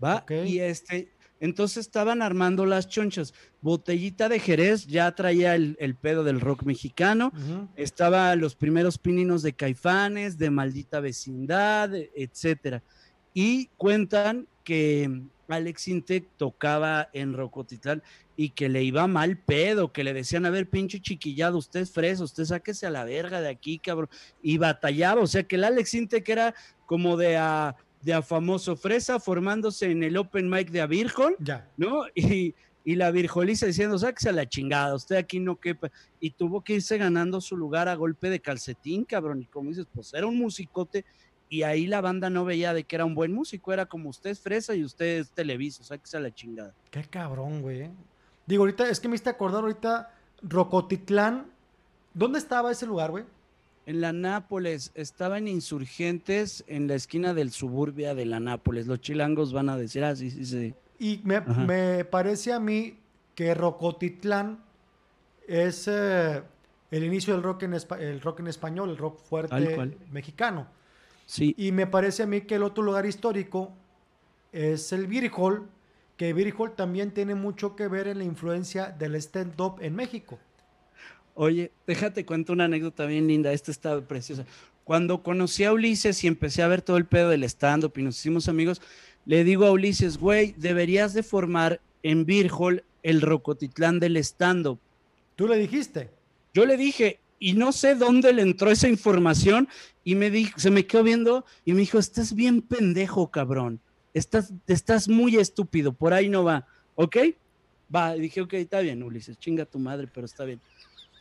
¿va? Y este, entonces estaban armando las chonchas. Botellita de Jerez ya traía el, el pedo del rock mexicano. Ujú. Estaba los primeros pininos de Caifanes, de Maldita Vecindad, etcétera. Y cuentan que Alex Intec tocaba en Rocotitlán y que le iba mal pedo, que le decían, a ver, pinche chiquillado, usted es freso, usted sáquese a la verga de aquí, cabrón. Y batallaba, o sea que el Alex Intec era como de a, de a famoso fresa formándose en el open mic de Avirjol, Ya. ¿no? Y, y la virjoliza diciendo, sáquese a la chingada, usted aquí no quepa. Y tuvo que irse ganando su lugar a golpe de calcetín, cabrón. Y como dices, pues era un musicote y ahí la banda no veía de que era un buen músico, era como usted es fresa y usted es televiso, sáquese a la chingada. Qué cabrón, güey. eh. Digo, ahorita, es que me hiciste acordar ahorita, Rocotitlán. ¿Dónde estaba ese lugar, güey? En la Nápoles, estaba en Insurgentes, en la esquina del suburbia de la Nápoles. Los chilangos van a decir, ah, sí, sí, sí. Y me, parece a mí que Rocotitlán es eh, el inicio del rock en, el rock en español, el rock fuerte mexicano. Sí, Y me parece a mí que el otro lugar histórico es el Hall, que Hall también tiene mucho que ver en la influencia del stand-up en México. Oye, déjate cuento una anécdota bien linda, esta está preciosa. Cuando conocí a Ulises y empecé a ver todo el pedo del stand-up y nos hicimos amigos, le digo a Ulises, güey, deberías de formar en Hall el Rocotitlán del stand-up. Tú le dijiste. Yo le dije, y no sé dónde le entró esa información, y me dijo, se me quedó viendo y me dijo, estás bien pendejo, cabrón. Estás, estás muy estúpido, por ahí no va. ¿Ok? Va, y dije, ok, está bien, Ulises, chinga tu madre, pero está bien.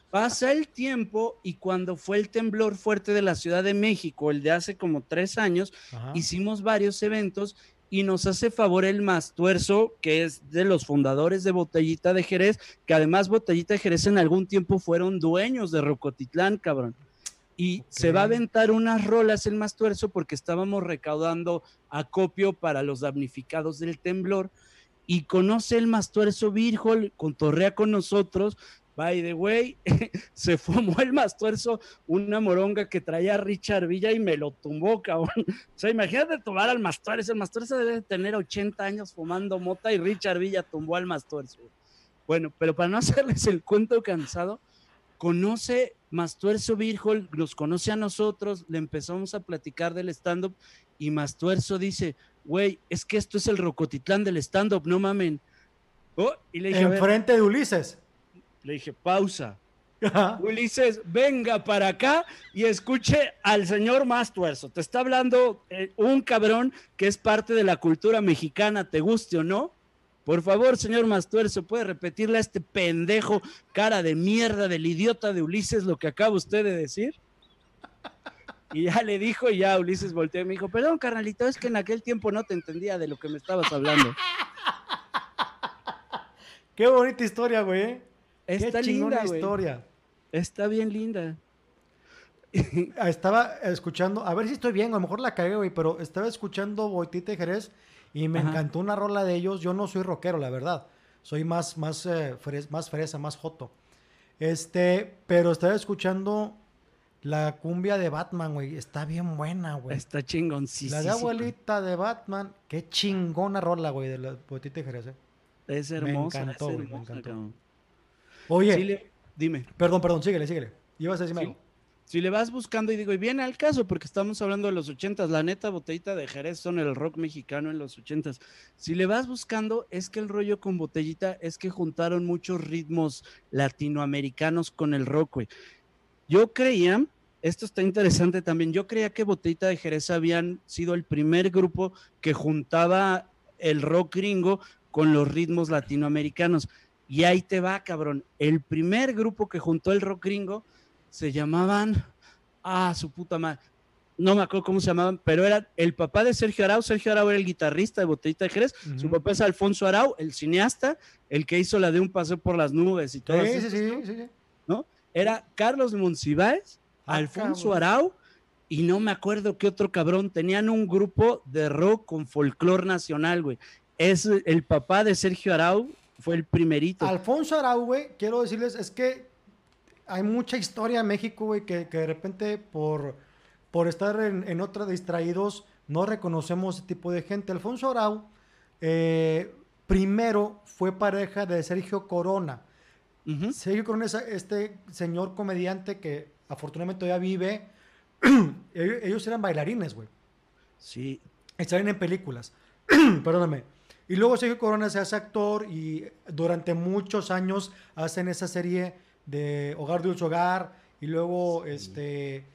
Pasa el tiempo y cuando fue el temblor fuerte de la Ciudad de México, el de hace como tres años, Ajá. hicimos varios eventos y nos hace favor el Mastuerzo, que es de los fundadores de Botellita de Jerez, que además Botellita de Jerez en algún tiempo fueron dueños de Rocotitlán, cabrón. Y se va a aventar unas rolas el Mastuerzo porque estábamos recaudando acopio para los damnificados del temblor. Y conoce el Mastuerzo Virgol, contorrea con nosotros. By the way, se fumó el Mastuerzo una moronga que traía a Richard Villa y me lo tumbó, cabrón. O sea, imagínate tomar al Mastuerzo. El Mastuerzo debe tener 80 años fumando mota y Richard Villa tumbó al Mastuerzo. Bueno, pero para no hacerles el cuento cansado, conoce Mastuerzo Virgol, nos conoce a nosotros, le empezamos a platicar del stand-up y Mastuerzo dice, güey, es que esto es el Rocotitlán del stand-up, no mamen. Oh, y le dije, Enfrente de Ulises. le dije, pausa. Ajá. Ulises, venga para acá y escuche al señor Mastuerzo. Te está hablando eh, un cabrón que es parte de la cultura mexicana, te guste o no. Por favor, señor Mastuerzo, ¿puede repetirle a este pendejo cara de mierda del idiota de Ulises lo que acaba usted de decir? Y ya le dijo y ya Ulises volteó y me dijo, perdón, carnalito, es que en aquel tiempo no te entendía de lo que me estabas hablando. Qué bonita historia, güey. ¿eh? Está Qué chingona linda, güey. historia. Está bien linda. Ah, Estaba escuchando, a ver si estoy bien, a lo mejor la cagué, güey, pero estaba escuchando Boitita Jerez y me Ajá. encantó una rola de ellos. Yo no soy rockero, la verdad. Soy más, más, eh, fres- más fresa, más joto. Este, pero estaba escuchando la cumbia de Batman, güey. Está bien buena, güey. Está chingoncísima. La de abuelita de Batman. Qué chingona rola, güey, de la botita Jerez. eh. Es Me hermosa. encantó, es güey, me hermosa, encantó. Oye, dime. perdón, perdón, síguele, síguele. Ibas a decirme Sí. algo. Si le vas buscando y digo, y viene al caso, porque estamos hablando de los ochentas, la neta botellita de Jerez son el rock mexicano en los ochentas. Si le vas buscando, es que el rollo con botellita es que juntaron muchos ritmos latinoamericanos con el rock, güey. Yo creía, esto está interesante también, yo creía que Botellita de Jerez habían sido el primer grupo que juntaba el rock gringo con los ritmos latinoamericanos. Y ahí te va, cabrón. El primer grupo que juntó el rock gringo se llamaban, ah, su puta madre, no me acuerdo cómo se llamaban, pero era el papá de Sergio Arau, Sergio Arau era el guitarrista de Botellita de Jerez, su papá es Alfonso Arau, el cineasta, el que hizo la de un paseo por las nubes y todo Sí, eso. sí, sí, sí, sí. Era Carlos Monsiváis, Ah, Alfonso cabrón. Arau y no me acuerdo qué otro cabrón. Tenían un grupo de rock con folclor nacional, güey. Es el papá de Sergio Arau, fue el primerito. Alfonso Arau, güey, quiero decirles, es que hay mucha historia en México, güey, que, que de repente por, por estar en, en otra distraídos no reconocemos ese tipo de gente. Alfonso Arau eh, primero fue pareja de Sergio Corona. Sergio Corona es este señor comediante que afortunadamente todavía vive. ellos, eran bailarines, güey. Sí, Salen en películas. Perdóname. Y luego Sergio Corona se hace actor y durante muchos años hacen esa serie de Hogar de Hogar y luego este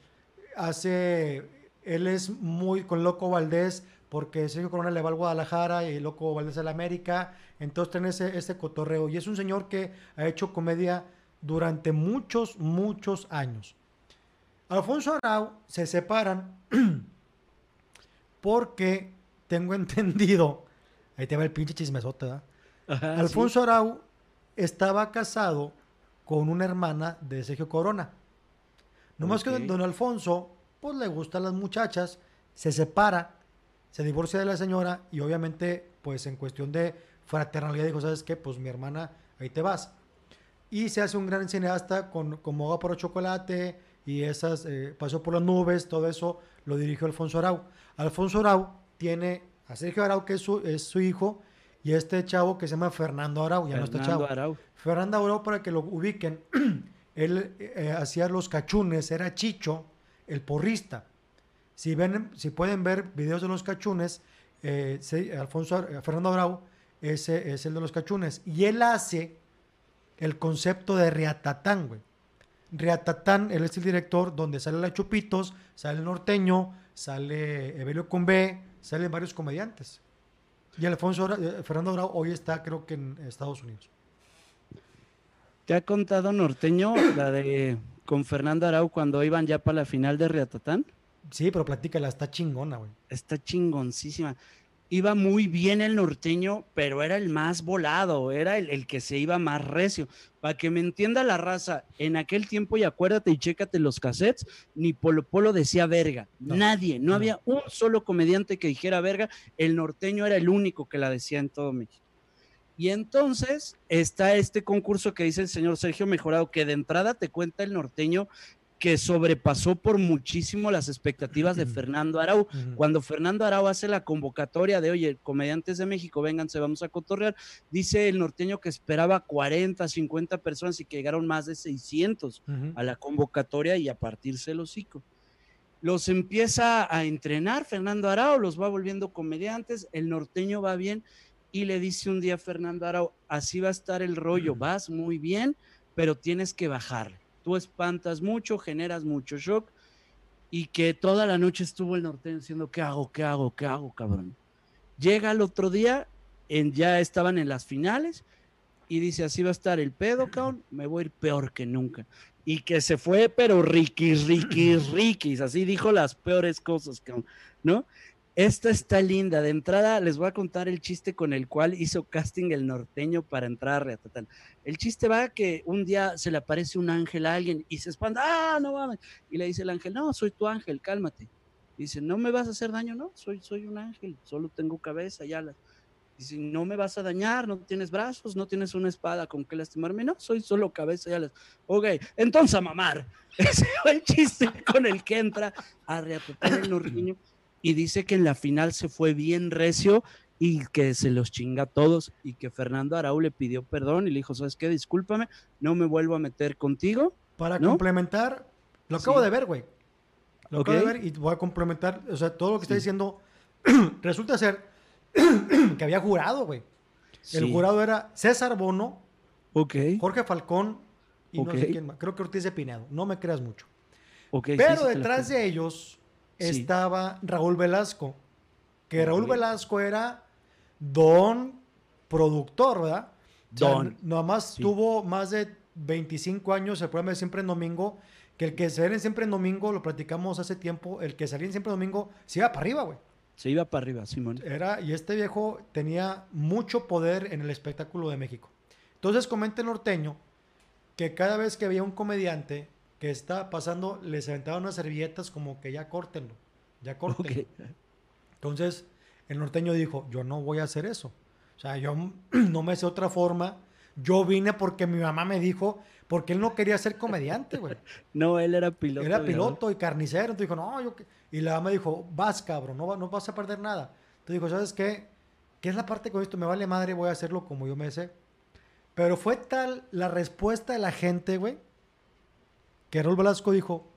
hace él es muy con Loco Valdés porque Sergio Corona le va al Guadalajara y Loco Valdés al América, entonces tiene ese, ese cotorreo y es un señor que ha hecho comedia durante muchos muchos años. Alfonso Arau se separan porque tengo entendido, ahí te va el pinche chismesote, ¿verdad? Ajá, Alfonso Arau estaba casado con una hermana de Sergio Corona. Nomás que Ok. don, don Alfonso, pues le gustan las muchachas, se separa, se divorcia de la señora y obviamente, pues en cuestión de fraternalidad dijo, ¿sabes qué? Pues mi hermana, ahí te vas. Y se hace un gran cineasta con como Agua por chocolate y esas, eh, pasó por las nubes, todo eso lo dirigió Alfonso Arau. Alfonso Arau tiene a Sergio Arau, que es su, es su hijo, y este chavo que se llama Fernando Arau, ya no está chavo. Arau. Fernando Arau, para que lo ubiquen, él eh, hacía los cachunes, era Chicho, el porrista. Si, ven, si pueden ver videos de los cachunes, eh, se- Alfonso, eh, Fernando Arau ese es el de los cachunes. Y él hace el concepto de Riatatán, güey. Riatatán, él es el director donde sale la Chupitos, sale el norteño, sale Evelio Cumbé, salen varios comediantes. Y Alfonso, eh, Fernando Arau hoy está creo que en Estados Unidos. ¿Te ha contado Norteño la de con Fernando Arau cuando iban ya para la final de Riatatán? Sí, pero platícala, está chingona, güey. Está chingoncísima. Iba muy bien el norteño, pero era el más volado, era el, el que se iba más recio. Para que me entienda la raza, en aquel tiempo, y acuérdate y chécate los cassettes, ni Polo Polo decía verga. No, Nadie, no, no. había un solo comediante que dijera verga. El norteño era el único que la decía en todo México. Y entonces está este concurso que dice el señor Sergio Mejorado, que de entrada te cuenta el norteño que sobrepasó por muchísimo las expectativas de Fernando Arau. Cuando Fernando Arau hace la convocatoria de, oye, comediantes de México, vénganse, vamos a cotorrear, dice el norteño que esperaba 40, 50 personas y que llegaron más de 600 Ujú. a la convocatoria y a partirse el hocico. Los empieza a entrenar Fernando Arau, los va volviendo comediantes, el norteño va bien y le dice un día a Fernando Arau, así va a estar el rollo, vas muy bien, pero tienes que bajarle. Tú espantas mucho, generas mucho shock y que toda la noche estuvo el norteño diciendo, ¿qué hago? ¿Qué hago? ¿Qué hago, cabrón? Llega el otro día, en, ya estaban en las finales y dice, así va a estar el pedo, cabrón, me voy a ir peor que nunca. Y que se fue, pero riquis, riquis, riquis, así dijo las peores cosas, cabrón, ¿no? Esta está linda. De entrada les voy a contar el chiste con el cual hizo casting el norteño para entrar a Reatatán. El chiste va que un día se le aparece un ángel a alguien y se espanta, ¡ah, no mames! Y le dice el ángel, no, soy tu ángel, cálmate. Dice, no me vas a hacer daño, no, soy, soy un ángel, solo tengo cabeza y alas. Dice, no me vas a dañar, no tienes brazos, no tienes una espada con que lastimarme, no, soy solo cabeza y alas. Ok, entonces a mamar. Ese fue el chiste con el que entra a reatocar el norteño y dice que en la final se fue bien recio y que se los chinga a todos y que Fernando Arau le pidió perdón y le dijo, ¿sabes qué? Discúlpame, no me vuelvo a meter contigo. Para ¿no? complementar, lo acabo Sí. de ver, güey. Lo acabo de ver y voy a complementar, o sea, todo lo que está diciendo resulta ser que había jurado, güey. El jurado era César Bono, Ok, Jorge Falcón y no sé quién más. Creo que Ortiz de Pinedo. No me creas mucho. Pero detrás de ellos Sí. estaba Raúl Velasco. Que Raúl. Velasco era don productor, ¿verdad? O sea, Don. n- nomás Sí. tuvo más de 25 años el programa de Siempre en Domingo. Que el que salía en Siempre en Domingo, lo platicamos hace tiempo, el que salía en Siempre en Domingo se iba para arriba, güey. Se iba para arriba, Simón. Era, y este viejo tenía mucho poder en el espectáculo de México. Entonces comenta el norteño que cada vez que había un comediante que estaba pasando, les aventaban unas servilletas como que ya córtenlo, ya córtenlo. Ok. Entonces el norteño dijo, yo no voy a hacer eso. O sea, yo no me sé otra forma. Yo vine porque mi mamá me dijo, porque él no quería ser comediante, güey. No, él era piloto. Era piloto y carnicero. Entonces dijo, no, yo... qué". Y la mamá dijo, vas, cabrón, no, va- no vas a perder nada. Entonces dijo, ¿sabes qué? ¿Qué es la parte con esto? Me vale madre, voy a hacerlo como yo me sé. Pero fue tal la respuesta de la gente, güey, que Raúl Velasco dijo,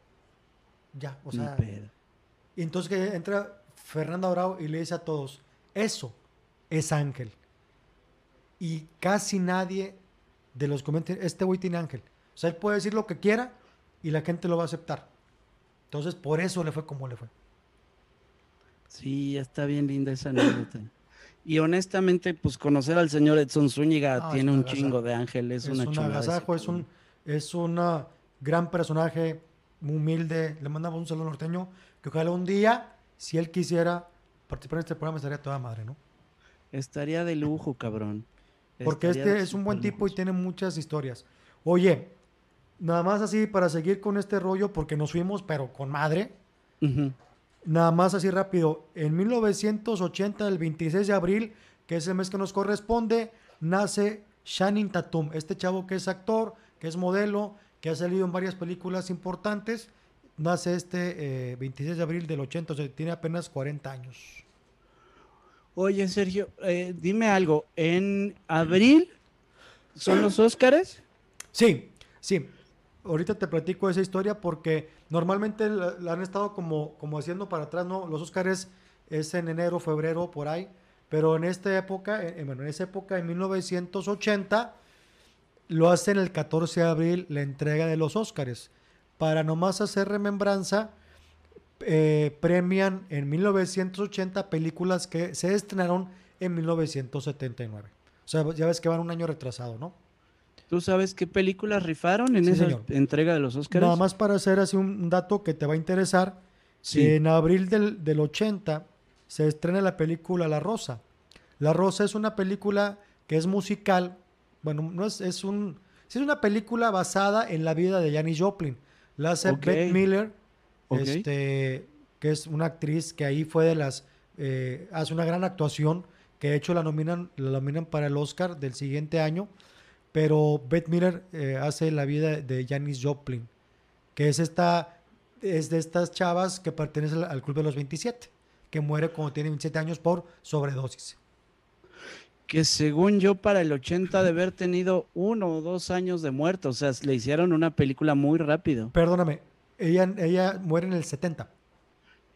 ya, o sea... Y entonces que entra Fernando Bravo y le dice a todos, eso es ángel. Y casi nadie de los comentarios, este güey tiene ángel. O sea, él puede decir lo que quiera y la gente lo va a aceptar. Entonces, por eso le fue como le fue. Sí, está bien linda esa anécdota. Y honestamente, pues conocer al señor Edson Zúñiga Ah, tiene un chingo de ángel, es, Es, una un agasajo, es un es una gran personaje, muy humilde. Le mandamos un saludo norteño que ojalá un día, si él quisiera participar en este programa, estaría toda madre, ¿no? Estaría de lujo, cabrón. Porque Estaría este es un buen tipo y tiene muchas historias. Oye, nada más así para seguir con este rollo, porque nos fuimos, pero con madre. Nada más así rápido. En 1980, el 26 de abril, que es el mes que nos corresponde, nace Shannon Tatum. Este chavo que es actor, que es modelo, que ha salido en varias películas importantes. Nace este eh, 26 de abril del 80, o sea, tiene apenas 40 años. Oye, Sergio, eh, dime algo. ¿En abril son los Óscares? Sí, sí. Ahorita te platico esa historia porque normalmente la, la han estado como, como haciendo para atrás, ¿no? Los Óscares es en enero, febrero, por ahí. Pero en esta época, eh, bueno, en esa época, en 1980, lo hacen el 14 de abril, la entrega de los Óscares. Para nomás hacer remembranza, eh, premian en 1980 películas que se estrenaron en 1979. O sea, ya ves que van un año retrasado, ¿no? ¿Tú sabes qué películas rifaron en Sí, esa señor. entrega de los Óscares? Nada más para hacer así un dato que te va a interesar. Sí. En abril del, del 80 se estrena la película La Rosa. La Rosa es una película que es musical. Bueno, no es, es un. es una película basada en la vida de Janis Joplin. La hace Ok. Bette Miller, este, que es una actriz que ahí fue de las. eh, hace una gran actuación. Que de hecho la nominan, la nominan para el Oscar del siguiente año. Pero Bette Miller eh, hace la vida de Janis Joplin que es esta es de estas chavas que pertenecen al, al club de los 27, que muere cuando tiene 27 años por sobredosis. Que según yo para el 80 de haber tenido uno o dos años de muerto, o sea, le hicieron una película muy rápido. Perdóname, ella, ella muere en el 70.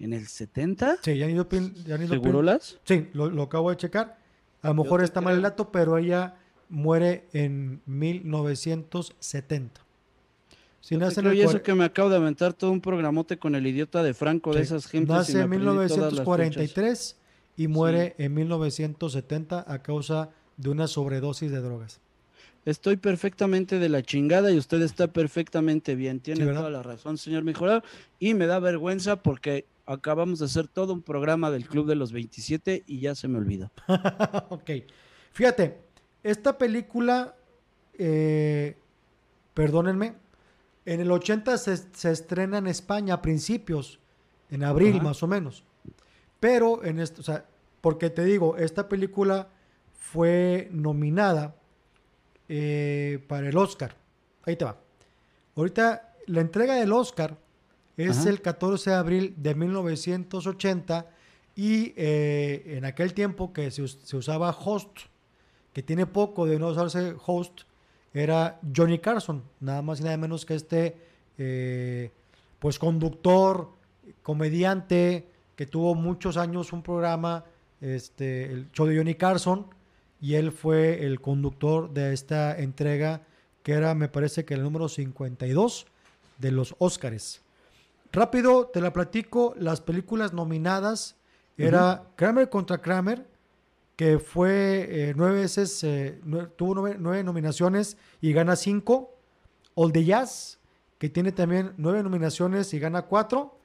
¿En el 70? Sí, Janis Joplin, Janis Joplin- ¿Segurolas? Sí, lo, lo acabo de checar. A lo mejor está mal el dato, pero ella muere en 1970. Si nace creo, el y eso que me acabo de aventar todo un programote con el idiota de Franco, de esas gentes. Nace en aprendí todas las fechas. 1943 y muere en 1970 a causa de una sobredosis de drogas. Estoy perfectamente de la chingada y usted está perfectamente bien. Tiene Sí, toda la razón, señor Mejorado. Y me da vergüenza porque acabamos de hacer todo un programa del Club de los 27 y ya se me olvidó. ok. Fíjate, esta película, eh, perdónenme, en el 80 se, se estrena en España a principios, en abril Ajá. más o menos. Pero en esto, o sea, porque te digo, esta película fue nominada eh, para el Oscar. Ahí te va. Ahorita la entrega del Oscar es Ajá. el 14 de abril de 1980 y eh, en aquel tiempo que se usaba host, que tiene poco de no usarse host, era Johnny Carson, nada más y nada menos que este eh, pues conductor, comediante, que tuvo muchos años un programa, este, el show de Johnny Carson, y él fue el conductor de esta entrega, que era, me parece que el número 52 de los Óscares. Rápido, te la platico, las películas nominadas era Kramer contra Kramer, que fue eh, nueve veces, eh, nue- tuvo nueve, nueve nominaciones y gana cinco. All the Jazz, que tiene también nueve nominaciones y gana cuatro.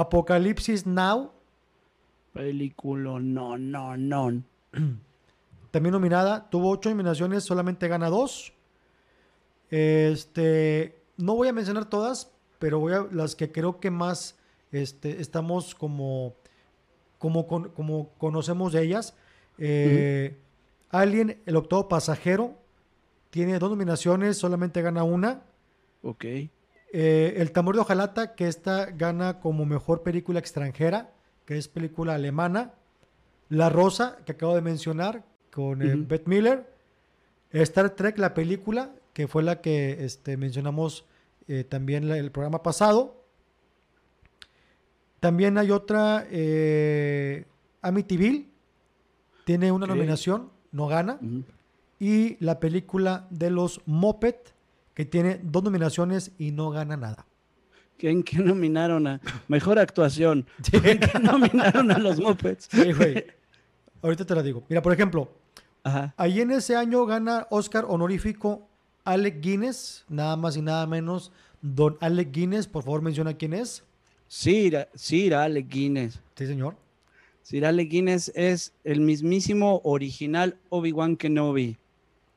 Apocalipsis Now, Película, no, no, no. también nominada, tuvo ocho nominaciones, solamente gana dos. Este, no voy a mencionar todas, pero voy a las que creo que más este, estamos como, como, con- como conocemos de ellas. Eh, Alien, el octavo pasajero, tiene dos nominaciones, solamente gana una. Ok. Eh, el tambor de hojalata, que esta gana como mejor película extranjera, que es película alemana. La Rosa, que acabo de mencionar, con eh, Ujú. Bette Miller. Star Trek, la película, que fue la que este, mencionamos eh, también la- el programa pasado. También hay otra, eh, Amityville, tiene una nominación, no gana. Y la película de los Moped, que tiene dos nominaciones y no gana nada. ¿En qué nominaron a mejor actuación? ¿En qué nominaron a los Muppets? Sí, güey. Ahorita te la digo. Mira, por ejemplo, Ajá. ahí en ese año gana Oscar honorífico Alec Guinness, nada más y nada menos. Don Alec Guinness, por favor menciona quién es. Sir, Sir Alec Guinness. Sí, señor. Sir Alec Guinness es el mismísimo original Obi-Wan Kenobi.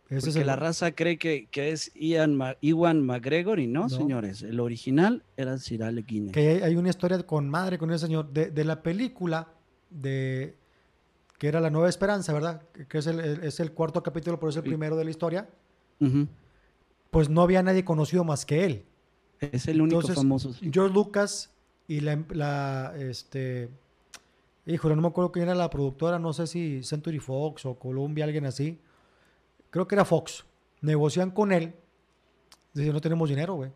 Ese es el- la raza cree que, que es Ian, Ma- Ewan McGregor y no, No. señores. El original era Sir Alec Guinness. que hay, hay una historia con madre con ese señor de, de la película de que era la Nueva Esperanza, ¿verdad? Que- es el, es el cuarto capítulo, pero es el Sí. primero de la historia. Pues no había nadie conocido más que él. Es el único Entonces, famoso. sí. George Lucas y la, la este, híjole, no me acuerdo quién era la productora, no sé si Century Fox o Columbia, alguien así. Creo que era Fox. Negocian con él. Dicen, no tenemos dinero, güey.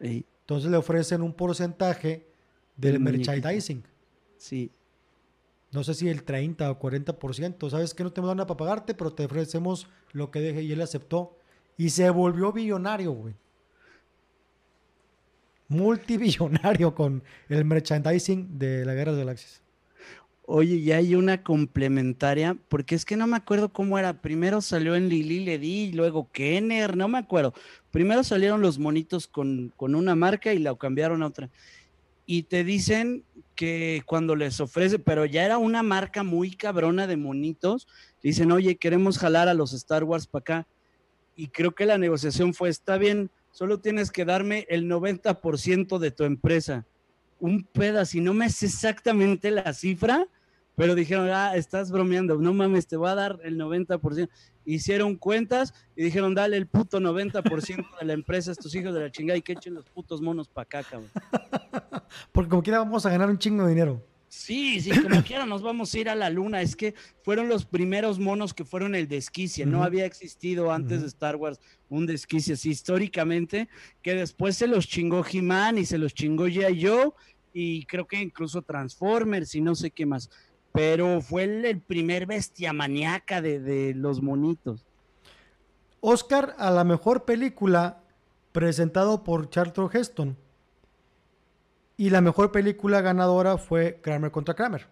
Ey, Entonces le ofrecen un porcentaje del muñequito. merchandising. sí. No sé si el 30 o 40%. Sabes que no tenemos nada para pagarte, pero te ofrecemos lo que deje. Y él aceptó. Y se volvió billonario, güey. Multibillonario con el merchandising de la Guerra de las Galaxias. Oye, y hay una complementaria, porque es que no me acuerdo cómo era. Primero salió en Lili Ledi, luego Kenner, no me acuerdo. Primero salieron los monitos con, con una marca y la cambiaron a otra. Y te dicen que cuando les ofrece, pero ya era una marca muy cabrona de monitos, dicen, oye, queremos jalar a los Star Wars para acá. Y creo que la negociación fue, está bien, solo tienes que darme el 90% de tu empresa un pedazo, y no me sé exactamente la cifra, pero dijeron, ah, estás bromeando, no mames, te voy a dar el 90%. Hicieron cuentas y dijeron, dale el puto 90% de la empresa a estos hijos de la chingada y que echen los putos monos para acá, cabrón. Porque como quiera vamos a ganar un chingo de dinero. Sí, sí, como quiera nos vamos a ir a la luna. Es que fueron los primeros monos que fueron el desquicie. No había existido antes de Star Wars un desquicie así históricamente, que después se los chingó He-Man y se los chingó G.I. Joe y creo que incluso Transformers y no sé qué más. Pero fue el, el primer bestia maníaca de, de los monitos. Oscar a la mejor película presentado por Charlton Heston. Y la mejor película ganadora fue Kramer contra Kramer,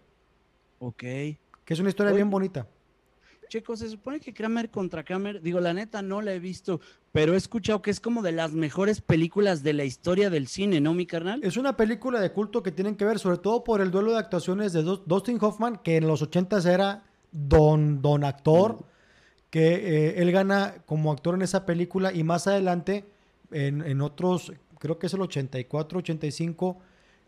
Ok. que es una historia Oye. bien bonita. Checo, se supone que Kramer contra Kramer, digo, la neta no la he visto, pero he escuchado que es como de las mejores películas de la historia del cine, ¿no, mi carnal? Es una película de culto que tienen que ver, sobre todo por el duelo de actuaciones de Dus- Dustin Hoffman, que en los 80 era don, don actor, que eh, él gana como actor en esa película y más adelante, en, en otros, creo que es el 84, 85,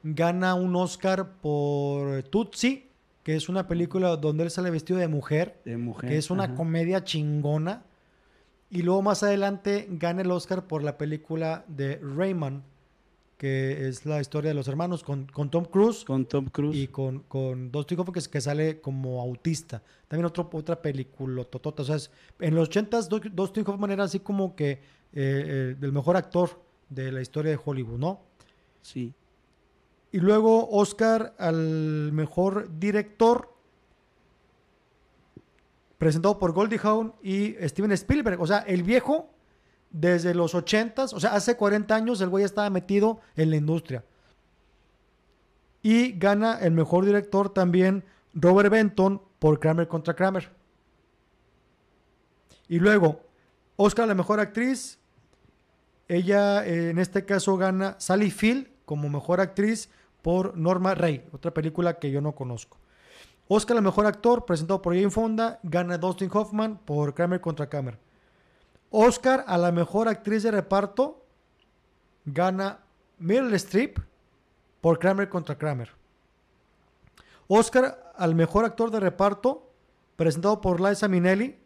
gana un Oscar por Tootsie, que es una película donde él sale vestido de mujer, De mujer. que es una ajá. comedia chingona. Y luego más adelante gana el Oscar por la película de Rayman, que es la historia de los hermanos con, con Tom Cruise Con Tom Cruise. y con, con Hoffman, que, que sale como autista. También otro, otra película totota. O sea, es- en los 80s Du- Dustin Hoffman era así como que eh, eh, el mejor actor de la historia de Hollywood, ¿no? Sí. Y luego Oscar al mejor director, presentado por Goldie Hawn y Steven Spielberg. O sea, el viejo, desde los 80s, o sea, hace 40 años, el güey estaba metido en la industria. Y gana el mejor director también Robert Benton por Kramer contra Kramer. Y luego, Oscar la mejor actriz. Ella, eh, en este caso, gana Sally Field como mejor actriz por Norma Ray, otra película que yo no conozco. Oscar a la mejor actor, presentado por Jane Fonda, gana Dustin Hoffman por Kramer contra Kramer. Oscar a la mejor actriz de reparto, gana Meryl Streep por Kramer contra Kramer. Oscar al mejor actor de reparto, presentado por Liza Minnelli,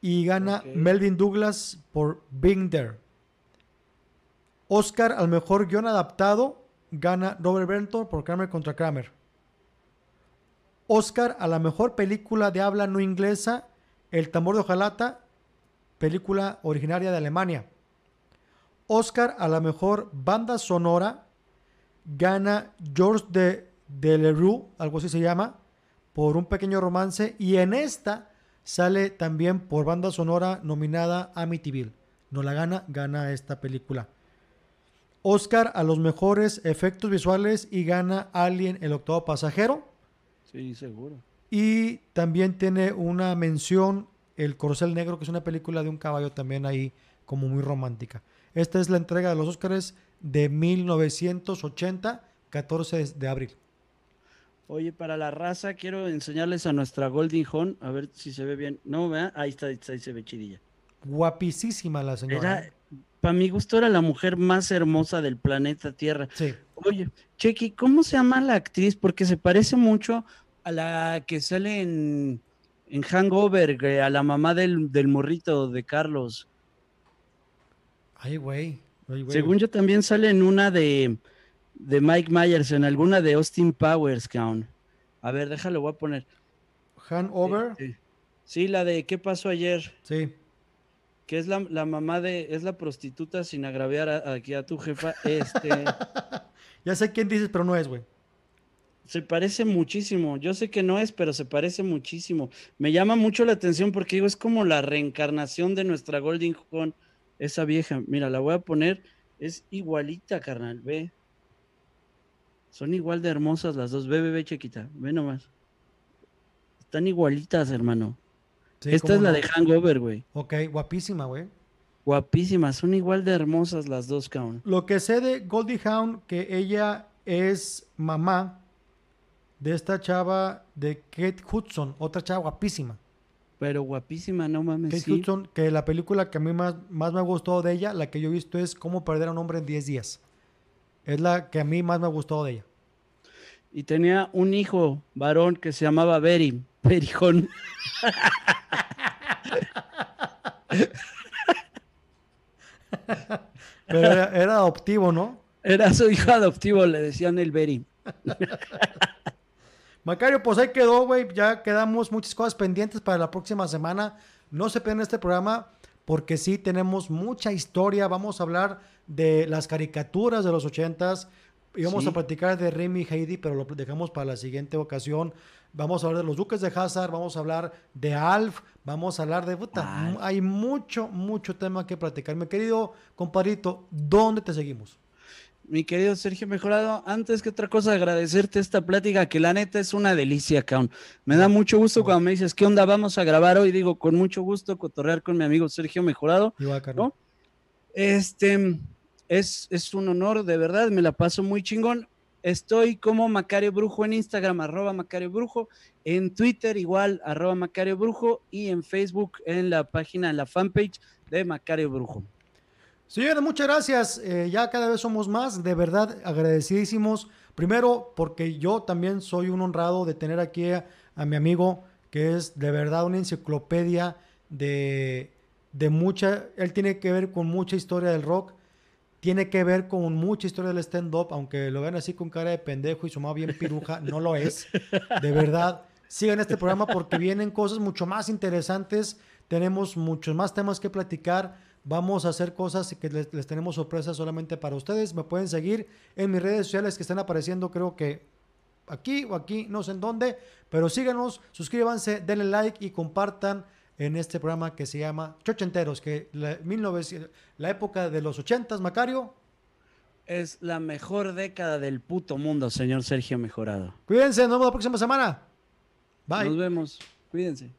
y gana. Melvin Douglas por Being There. Oscar al mejor guion adaptado, gana Robert Benton por Kramer contra Kramer. Oscar a la mejor película de habla no inglesa, El tambor de Ojalata, película originaria de Alemania. Oscar a la mejor banda sonora, gana George de, de Leroux, algo así se llama, por un pequeño romance. Y en esta sale también por banda sonora nominada Amityville. No la gana, gana esta película. Oscar a los mejores efectos visuales y gana Alien el octavo pasajero. Sí, seguro. Y también tiene una mención El Corcel Negro, que es una película de un caballo también ahí como muy romántica. Esta es la entrega de los Oscars de 1980, 14 de abril. Oye, para la raza, quiero enseñarles a nuestra Golden Horn, a ver si se ve bien. No, ¿verdad? Ahí está, ahí está, ahí se ve chidilla. Guapísima la señora. Era, para mi gusto, era la mujer más hermosa del planeta Tierra. Sí. Oye, Chequi, ¿cómo se llama la actriz? Porque se parece mucho a la que sale en, en Hangover, a la mamá del, del morrito de Carlos. Ay, güey. Ay, güey. Según yo, también sale en una de, de Mike Myers, en alguna de Austin Powers, cabrón. A ver, déjalo, voy a poner. Han Over. Este, Sí, la de ¿Qué pasó ayer? Sí. Que es la, la mamá de, es la prostituta sin agraviar a- aquí a tu jefa. Este, Ya sé quién dices, pero no es, güey. se parece muchísimo. Yo sé que no es, pero se parece muchísimo. Me llama mucho la atención porque digo, es como la reencarnación de nuestra Golden Horn, esa vieja. Mira, la voy a poner. Es igualita, carnal. Ve. Son igual de hermosas las dos. Ve, ve, ve, chiquita. Ve nomás. Están igualitas, hermano. Sí, Esta es la no. de Hangover, güey. Ok, guapísima, güey. Guapísimas. Son igual de hermosas las dos, cabrón. Lo que sé de Goldie Hawn, que ella es mamá de esta chava de Kate Hudson, otra chava guapísima. Pero guapísima, no mames. Kate sí. Hudson, que la película que a mí más, más me ha gustado de ella, la que yo he visto es Cómo perder a un hombre en 10 días. Es la que a mí más me ha gustado de ella. Y tenía un hijo varón que se llamaba Beri. Berijón. Pero era, era adoptivo, ¿no? Era su hijo adoptivo, le decían el Beri. Macario, pues ahí quedó, güey. Ya quedamos muchas cosas pendientes para la próxima semana. No se pierdan este programa porque sí tenemos mucha historia. Vamos a hablar de las caricaturas de los ochentas. Y vamos Sí. a platicar de Remy y Heidi, pero lo dejamos para la siguiente ocasión. Vamos a hablar de los Duques de Hazard, vamos a hablar de Alf, vamos a hablar de... Puta, hay mucho, mucho tema que platicar. Mi querido compadrito, ¿dónde te seguimos? Mi querido Sergio Mejorado, antes que otra cosa, agradecerte esta plática que la neta es una delicia, cabrón. Me da mucho gusto cuando me dices, ¿qué onda? Vamos a grabar hoy. Digo, con mucho gusto cotorrear con mi amigo Sergio Mejorado. Igual. ¿no? Este es, es un honor, de verdad, me la paso muy chingón. Estoy como Macario Brujo en Instagram, arroba Macario Brujo, en Twitter igual, arroba Macario Brujo, y en Facebook en la página, en la fanpage de Macario Brujo. Señores, muchas gracias. Eh, ya cada vez somos más, de verdad agradecidísimos. Primero, porque yo también soy un honrado de tener aquí a, mi amigo, que es de verdad una enciclopedia de, de mucha, él tiene que ver con mucha historia del rock, tiene que ver con mucha historia del stand-up, aunque lo vean así con cara de pendejo y su bien piruja, no lo es. De verdad, sigan este programa porque vienen cosas mucho más interesantes, tenemos muchos más temas que platicar Vamos a hacer cosas que les, tenemos sorpresas solamente para ustedes. Me pueden seguir en mis redes sociales que están apareciendo, creo que aquí o aquí, no sé en dónde, pero síganos, suscríbanse, denle like y compartan en este programa que se llama Chochenteros, que la, la época de los ochentas, Macario. Es la mejor década del puto mundo, señor Sergio Mejorado. Cuídense, nos vemos la próxima semana. Bye. Nos vemos. Cuídense.